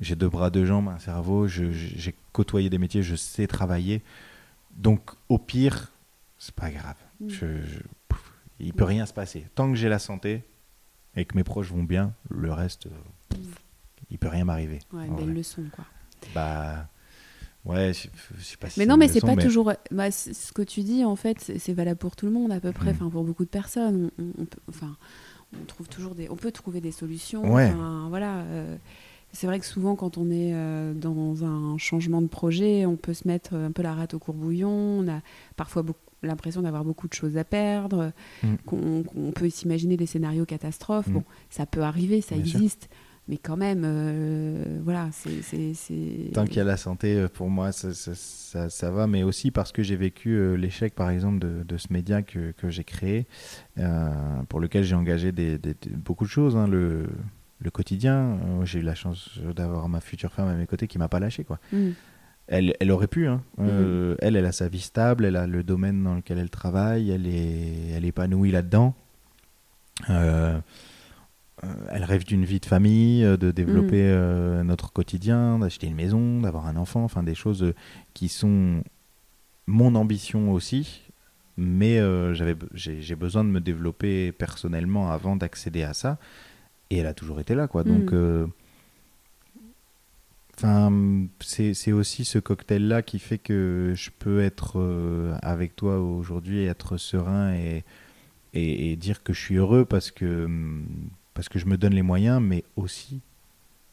J'ai deux bras, deux jambes, un cerveau, j'ai côtoyé des métiers, je sais travailler. Donc, au pire, c'est pas grave. Mm. Je, il peut rien se passer. Tant que j'ai la santé et que mes proches vont bien, le reste, il mm. il peut rien m'arriver. Ouais, belle leçon, quoi. Bah, Ouais, je, sais pas si Mais non, mais c'est pas toujours. Bah, ce que tu dis, en fait, c'est valable pour tout le monde à peu près, mm. enfin pour beaucoup de personnes. On, peut, enfin, on trouve toujours des, on peut trouver des solutions. voilà. Euh, c'est vrai que souvent, quand on est euh, dans un changement de projet, on peut se mettre un peu la rate au courbouillon. On a parfois l'impression d'avoir beaucoup de choses à perdre, mm. qu'on peut s'imaginer des scénarios catastrophes. Mm. Bon, ça peut arriver, ça existe. Mais quand même, euh, voilà, c'est. Tant qu'il y a la santé, euh, pour moi, ça, ça, ça, va, mais aussi parce que j'ai vécu euh, l'échec, par exemple, de, de, ce média que, que j'ai créé, pour lequel j'ai engagé des, beaucoup de choses. Hein, le, le, quotidien, j'ai eu la chance d'avoir ma future femme à mes côtés qui m'a pas lâché, quoi. Mm. Elle, elle, aurait pu. Hein. Mm. elle, elle a sa vie stable, elle a le domaine dans lequel elle travaille, elle est, elle est épanouie là-dedans. Euh, elle rêve d'une vie de famille, euh, de développer mm. euh, notre quotidien, d'acheter une maison, d'avoir un enfant, enfin des choses qui sont mon ambition aussi, mais j'ai besoin de me développer personnellement avant d'accéder à ça, et elle a toujours été là, quoi. Donc, mm. enfin, c'est aussi ce cocktail-là qui fait que je peux être avec toi aujourd'hui, être serein et, et, et, dire que je suis heureux parce que hum, parce que je me donne les moyens, mais aussi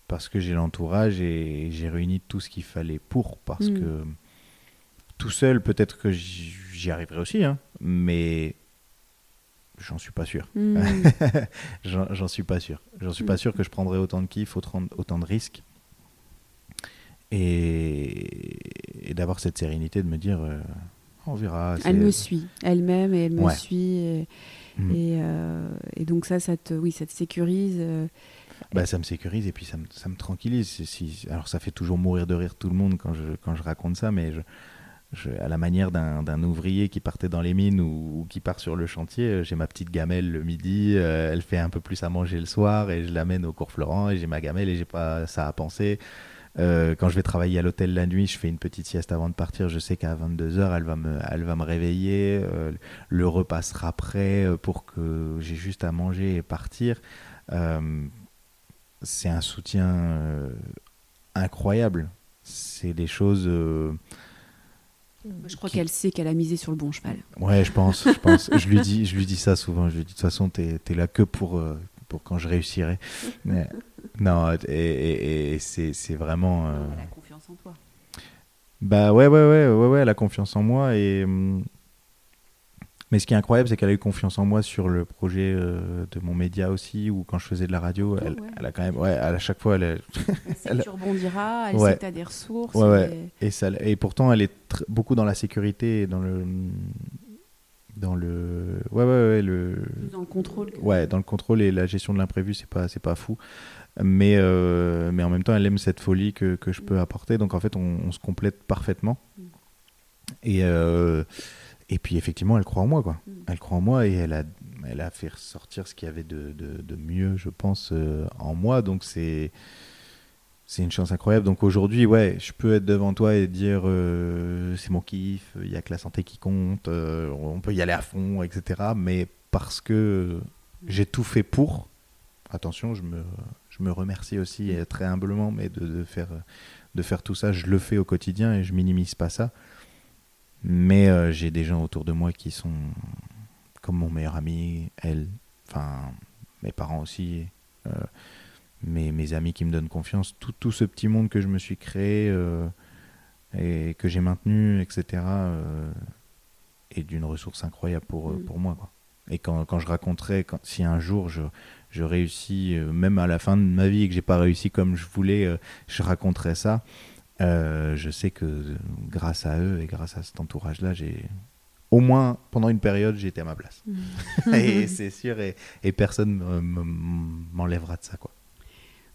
parce que j'ai l'entourage et j'ai réuni tout ce qu'il fallait pour. Parce mm. que tout seul, peut-être que j'y arriverai aussi, hein, mais j'en suis pas sûr. [laughs] Mm. j'en suis pas sûr. J'en suis pas mm. sûr que je prendrai autant de kiff, autant, autant de risques. Et, d'avoir cette sérénité de me dire, euh, on verra. Elle me suit, elle-même, et elle me suit. Et Mm. Euh, et, donc ça, ça te, oui, ça te sécurise. Euh, bah, ça me sécurise et puis ça me, ça me tranquillise. Si, alors ça fait toujours mourir de rire tout le monde quand je, quand je raconte ça, mais je, à la manière d'un ouvrier qui partait dans les mines ou, qui part sur le chantier, euh, j'ai ma petite gamelle le midi, elle fait un peu plus à manger le soir et je l'amène au cours Florent et j'ai ma gamelle et j'ai pas ça à penser. Euh, quand je vais travailler à l'hôtel la nuit, je fais une petite sieste avant de partir. Je sais qu'à 22h, elle va me, elle va me réveiller. Euh, le repas sera prêt euh, pour que j'ai juste à manger et partir. c'est un soutien incroyable. C'est des choses. Je crois qu'elle sait qu'elle a misé sur le bon cheval. Ouais, je pense. Je, pense. [laughs] je, lui, dis, je lui dis ça souvent. Je lui dis de toute façon, tu es, là que pour, pour quand je réussirai. Mais, non, et, c'est vraiment. Euh, elle a confiance en toi. Bah ouais, ouais, ouais, ouais, ouais, elle a confiance en moi. Et, hum, mais ce qui est incroyable, c'est qu'elle a eu confiance en moi sur le projet euh, de mon média aussi, ou quand je faisais de la radio. elle, elle, a quand même, ouais, à chaque fois, elle. Elle [laughs] sait que tu rebondiras, elle sait que tu as des ressources. Ouais, et... Et, ça, et pourtant, elle est beaucoup dans la sécurité et dans le dans le ouais ouais, ouais le dans le contrôle ouais dans le contrôle et la gestion de l'imprévu c'est pas c'est pas fou mais euh, mais en même temps elle aime cette folie que, que je peux apporter donc en fait on, se complète parfaitement mm. et euh, et puis effectivement elle croit en moi quoi mm. elle croit en moi et elle a elle a fait ressortir ce qu'il y avait de, de, de mieux je pense euh, en moi donc c'est c'est une chance incroyable. Donc aujourd'hui, ouais, je peux être devant toi et dire c'est mon kiff, il n'y a que la santé qui compte, on peut y aller à fond, etc. Mais parce que j'ai tout fait pour, attention, je me, je me remercie aussi très humblement, mais de, de, faire, de faire tout ça, je le fais au quotidien et je minimise pas ça. Mais euh, j'ai des gens autour de moi qui sont comme mon meilleur ami, elle, enfin mes parents aussi mes, mes, amis qui me donnent confiance, tout, tout, ce petit monde que je me suis créé euh, et que j'ai maintenu, etc., euh, est d'une ressource incroyable pour, mm. pour moi. Quoi. Et quand, quand, je raconterai, quand, si un jour je, je réussis, euh, même à la fin de ma vie, et que j'ai pas réussi comme je voulais, je raconterai ça. je sais que grâce à eux et grâce à cet entourage-là, j'ai au moins pendant une période, j'étais à ma place. Mm. [laughs] et c'est sûr, et, et personne m'enlèvera de ça. Quoi.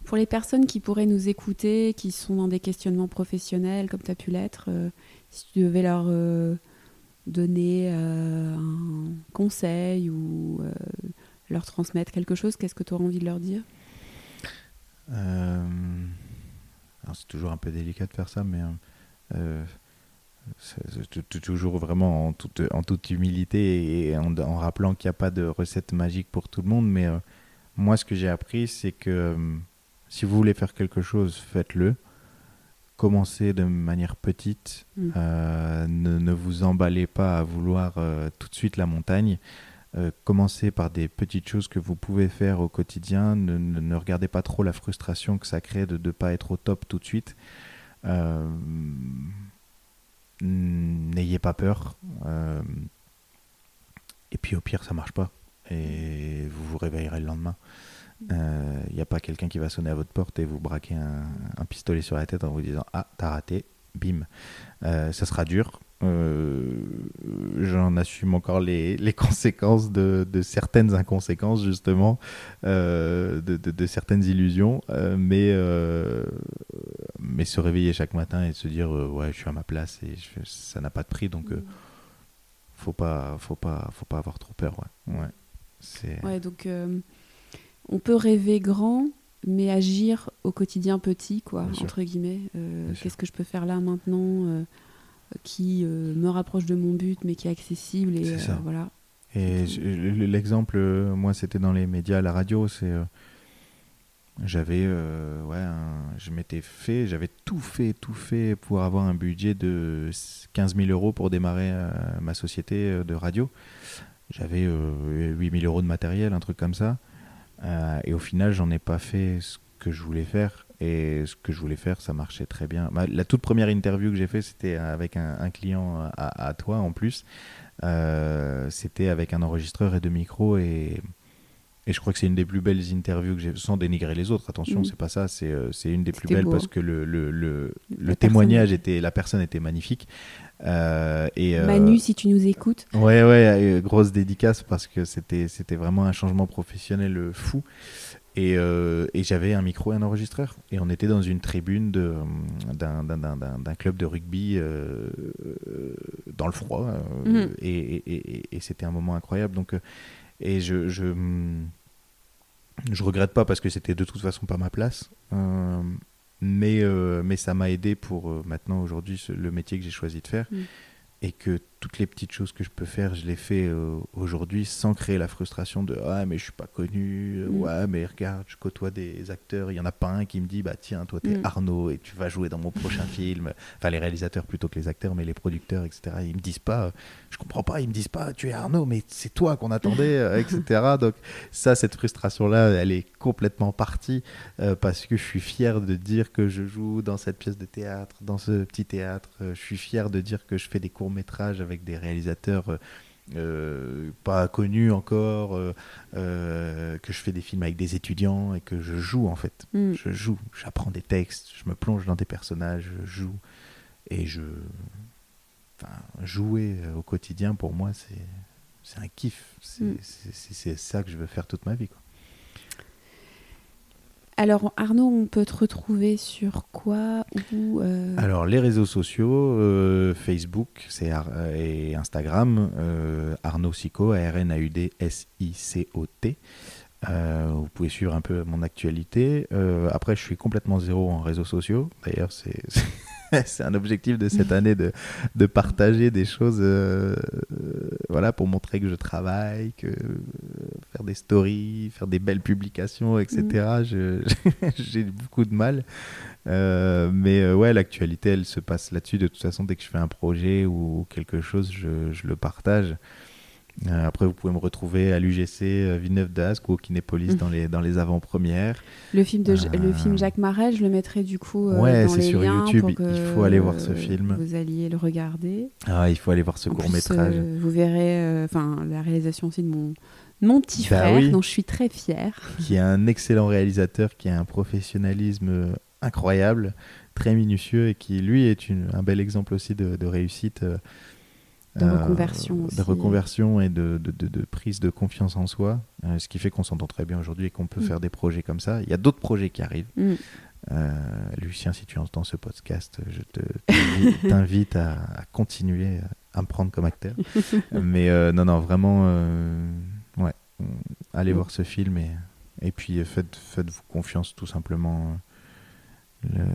Pour les personnes qui pourraient nous écouter, qui sont dans des questionnements professionnels, comme tu as pu l'être, euh, si tu devais leur euh, donner euh, un conseil ou leur transmettre quelque chose, qu'est-ce que tu aurais envie de leur dire? C'est toujours un peu délicat de faire ça, mais c'est toujours vraiment en toute, en toute humilité et en, en rappelant qu'il n'y a pas de recette magique pour tout le monde. Mais moi, ce que j'ai appris, c'est que si vous voulez faire quelque chose, faites-le. Commencez de manière petite. Mm. Euh, ne, vous emballez pas à vouloir euh, tout de suite la montagne. Euh, commencez par des petites choses que vous pouvez faire au quotidien. Ne, regardez pas trop la frustration que ça crée de ne pas être au top tout de suite. N'ayez pas peur. et puis au pire, ça marche pas. Et vous vous réveillerez le lendemain. Il n'y a pas quelqu'un qui va sonner à votre porte et vous braquer un, un, pistolet sur la tête en vous disant Ah, t'as raté, bim. ça sera dur, euh, j'en assume encore les, les [laughs] conséquences de, de, certaines inconséquences, justement, euh, de, de, certaines illusions. Euh, mais, mais se réveiller chaque matin et se dire Ouais, je suis à ma place et ça n'a pas de prix. Donc, faut pas, faut, pas, faut pas avoir trop peur. Ouais. Ouais, ouais donc on peut rêver grand, mais agir au quotidien petit, quoi, entre guillemets. Qu'est-ce que je peux faire là maintenant qui euh, me rapproche de mon but, mais qui est accessible. Et, ça. Euh, voilà. Et l'exemple, euh, moi, c'était dans les médias, la radio, c'est j'avais ouais je m'étais fait j'avais tout fait tout fait pour avoir un budget de 15 000 euros pour démarrer ma société de radio j'avais 8 000 euros de matériel un truc comme ça et au final j'en ai pas fait ce que je voulais faire et ce que je voulais faire, ça marchait très bien. la toute première interview que j'ai fait, c'était avec un, client à, toi en plus. Euh, c'était avec un enregistreur et deux micros et, et je crois que c'est une des plus belles interviews que j'ai, sans dénigrer les autres, attention, mm. c'est pas ça, c'est, euh, c'est une des plus belles parce que le, le, le, le témoignage était, la personne était magnifique. Euh, et, Manu, si tu nous écoutes. Ouais, ouais, grosse dédicace parce que c'était, c'était vraiment un changement professionnel fou. Euh, et, j'avais un micro et un enregistreur. Et on était dans une tribune d'un club de rugby euh, dans le froid. Euh, mhm. Et, c'était un moment incroyable. Donc, et je, je, je regrette pas parce que c'était de toute façon pas ma place. mais, mais ça m'a aidé pour maintenant, aujourd'hui, le métier que j'ai choisi de faire. Mhm et que toutes les petites choses que je peux faire, je les fais euh, aujourd'hui sans créer la frustration de ah mais je suis pas connu, euh, mm. ouais mais regarde je côtoie des acteurs, il y en a pas un qui me dit bah tiens toi t'es es mm. Arnaud et tu vas jouer dans mon prochain [laughs] film, enfin les réalisateurs plutôt que les acteurs mais les producteurs etc ils me disent pas je comprends pas ils me disent pas tu es Arnaud mais c'est toi qu'on attendait euh, etc [laughs] donc ça cette frustration là elle est complètement partie parce que je suis fier de dire que je joue dans cette pièce de théâtre, dans ce petit théâtre, je suis fier de dire que je fais des courts métrage avec des réalisateurs euh, euh, pas connus encore, euh, que je fais des films avec des étudiants et que je joue en fait. Mm. Je joue, j'apprends des textes, je me plonge dans des personnages, je joue et je. Enfin, jouer au quotidien pour moi c'est un kiff. Mm. C'est ça que je veux faire toute ma vie. Quoi. Alors Arnaud, on peut te retrouver sur quoi ou euh Alors les réseaux sociaux, euh, Facebook et Instagram, euh, Arnaud Sico, A-R-N-A-U-D-S-I-C-O-T. vous pouvez suivre un peu mon actualité. après, je suis complètement zéro en réseaux sociaux. D'ailleurs, c'est [laughs] c'est un objectif de cette année de, de partager des choses euh, voilà, pour montrer que je travaille, que faire des stories, faire des belles publications, etc. Mm. [laughs] J'ai beaucoup de mal. Euh, mais euh, ouais, l'actualité, elle se passe là-dessus. De toute façon, dès que je fais un projet ou quelque chose, je, je le partage. Euh, après, vous pouvez me retrouver à l'UGC euh, Villeneuve d'Ascq ou au Kinépolis mmh. dans les, dans les avant-premières. Le film, de, le euh, film Jacques Marais, je le mettrai du coup ouais, dans les sur YouTube. il faut aller voir ce film. Vous alliez le regarder. Ah, il faut aller voir ce court-métrage. vous verrez enfin la réalisation aussi de mon, mon petit bah frère, dont je suis très fière. Qui est un excellent réalisateur, qui a un professionnalisme incroyable, très minutieux et qui, lui, est une, un bel exemple aussi de, de réussite de euh, reconversion De reconversion et de, de, de, prise de confiance en soi, euh, ce qui fait qu'on s'entend très bien aujourd'hui et qu'on peut mm. faire des projets comme ça. Il y a d'autres projets qui arrivent. Mm. Euh, Lucien, si tu entends ce podcast, je te, [laughs] t'invite à, continuer à me prendre comme acteur. [laughs] Mais non, non, vraiment, ouais, allez mm. voir ce film et, et puis faites, faites-vous confiance tout simplement. Le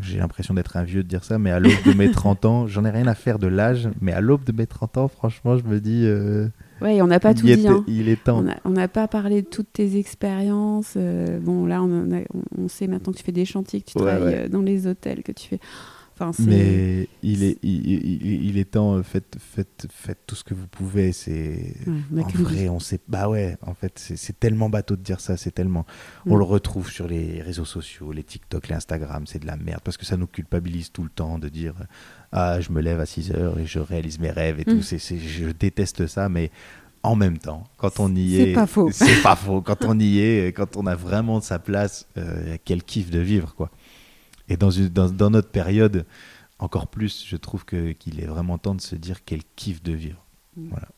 j'ai l'impression d'être un vieux de dire ça, mais à l'aube de mes [laughs] 30 ans, j'en ai rien à faire de l'âge, mais à l'aube de mes 30 ans, franchement, je me dis. Euh, oui, on n'a pas tout dit. Hein. Il est temps. On n'a pas parlé de toutes tes expériences. Euh, bon, là, on, on, sait maintenant que tu fais des chantiers, que tu travailles euh, dans les hôtels, que tu fais. Mais il est, il, il, est temps, euh, faites, faites, faites tout ce que vous pouvez. C'est en vrai, on sait. Bah ouais, en fait, c'est tellement bateau de dire ça. C'est tellement. On mm. le retrouve sur les réseaux sociaux, les TikTok, les Instagram. C'est de la merde parce que ça nous culpabilise tout le temps de dire ah je me lève à 6 heures et je réalise mes rêves et tout. Mm. C'est, je déteste ça, mais en même temps, quand on y C'est est, pas faux. [laughs] C'est pas faux. Quand on y est, quand on a vraiment sa place, euh, quel kiff de vivre, quoi. Et dans, une, dans, dans notre période, encore plus, je trouve que qu'il est vraiment temps de se dire quel kiff de vivre. Voilà.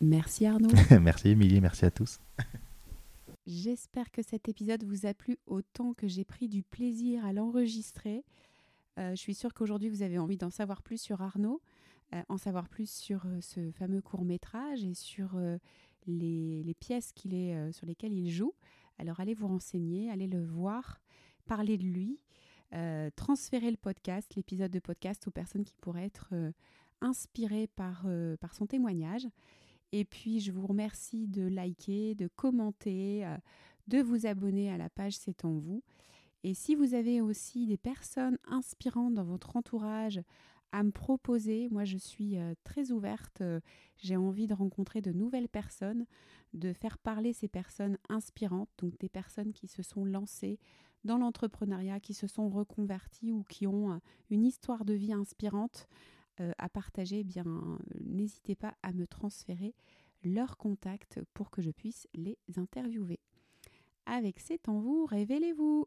Merci Arnaud. [laughs] merci Émilie, merci à tous. [laughs] J'espère que cet épisode vous a plu autant que j'ai pris du plaisir à l'enregistrer. Euh, je suis sûre qu'aujourd'hui vous avez envie d'en savoir plus sur Arnaud, euh, en savoir plus sur euh, ce fameux court métrage et sur les, les pièces qu'il est, sur lesquelles il joue. Alors allez vous renseigner, allez le voir, parlez de lui, euh, transférez le podcast, l'épisode de podcast aux personnes qui pourraient être euh, inspirées par, euh, par son témoignage. Et puis, je vous remercie de liker, de commenter, de vous abonner à la page C'est en vous. Et si vous avez aussi des personnes inspirantes dans votre entourage à me proposer, moi je suis très ouverte, j'ai envie de rencontrer de nouvelles personnes, de faire parler ces personnes inspirantes, donc des personnes qui se sont lancées dans l'entrepreneuriat, qui se sont reconverties ou qui ont euh, une histoire de vie inspirante euh, à partager, eh bien n'hésitez pas à me transférer leurs contacts pour que je puisse les interviewer. Avec C'est en vous, révélez-vous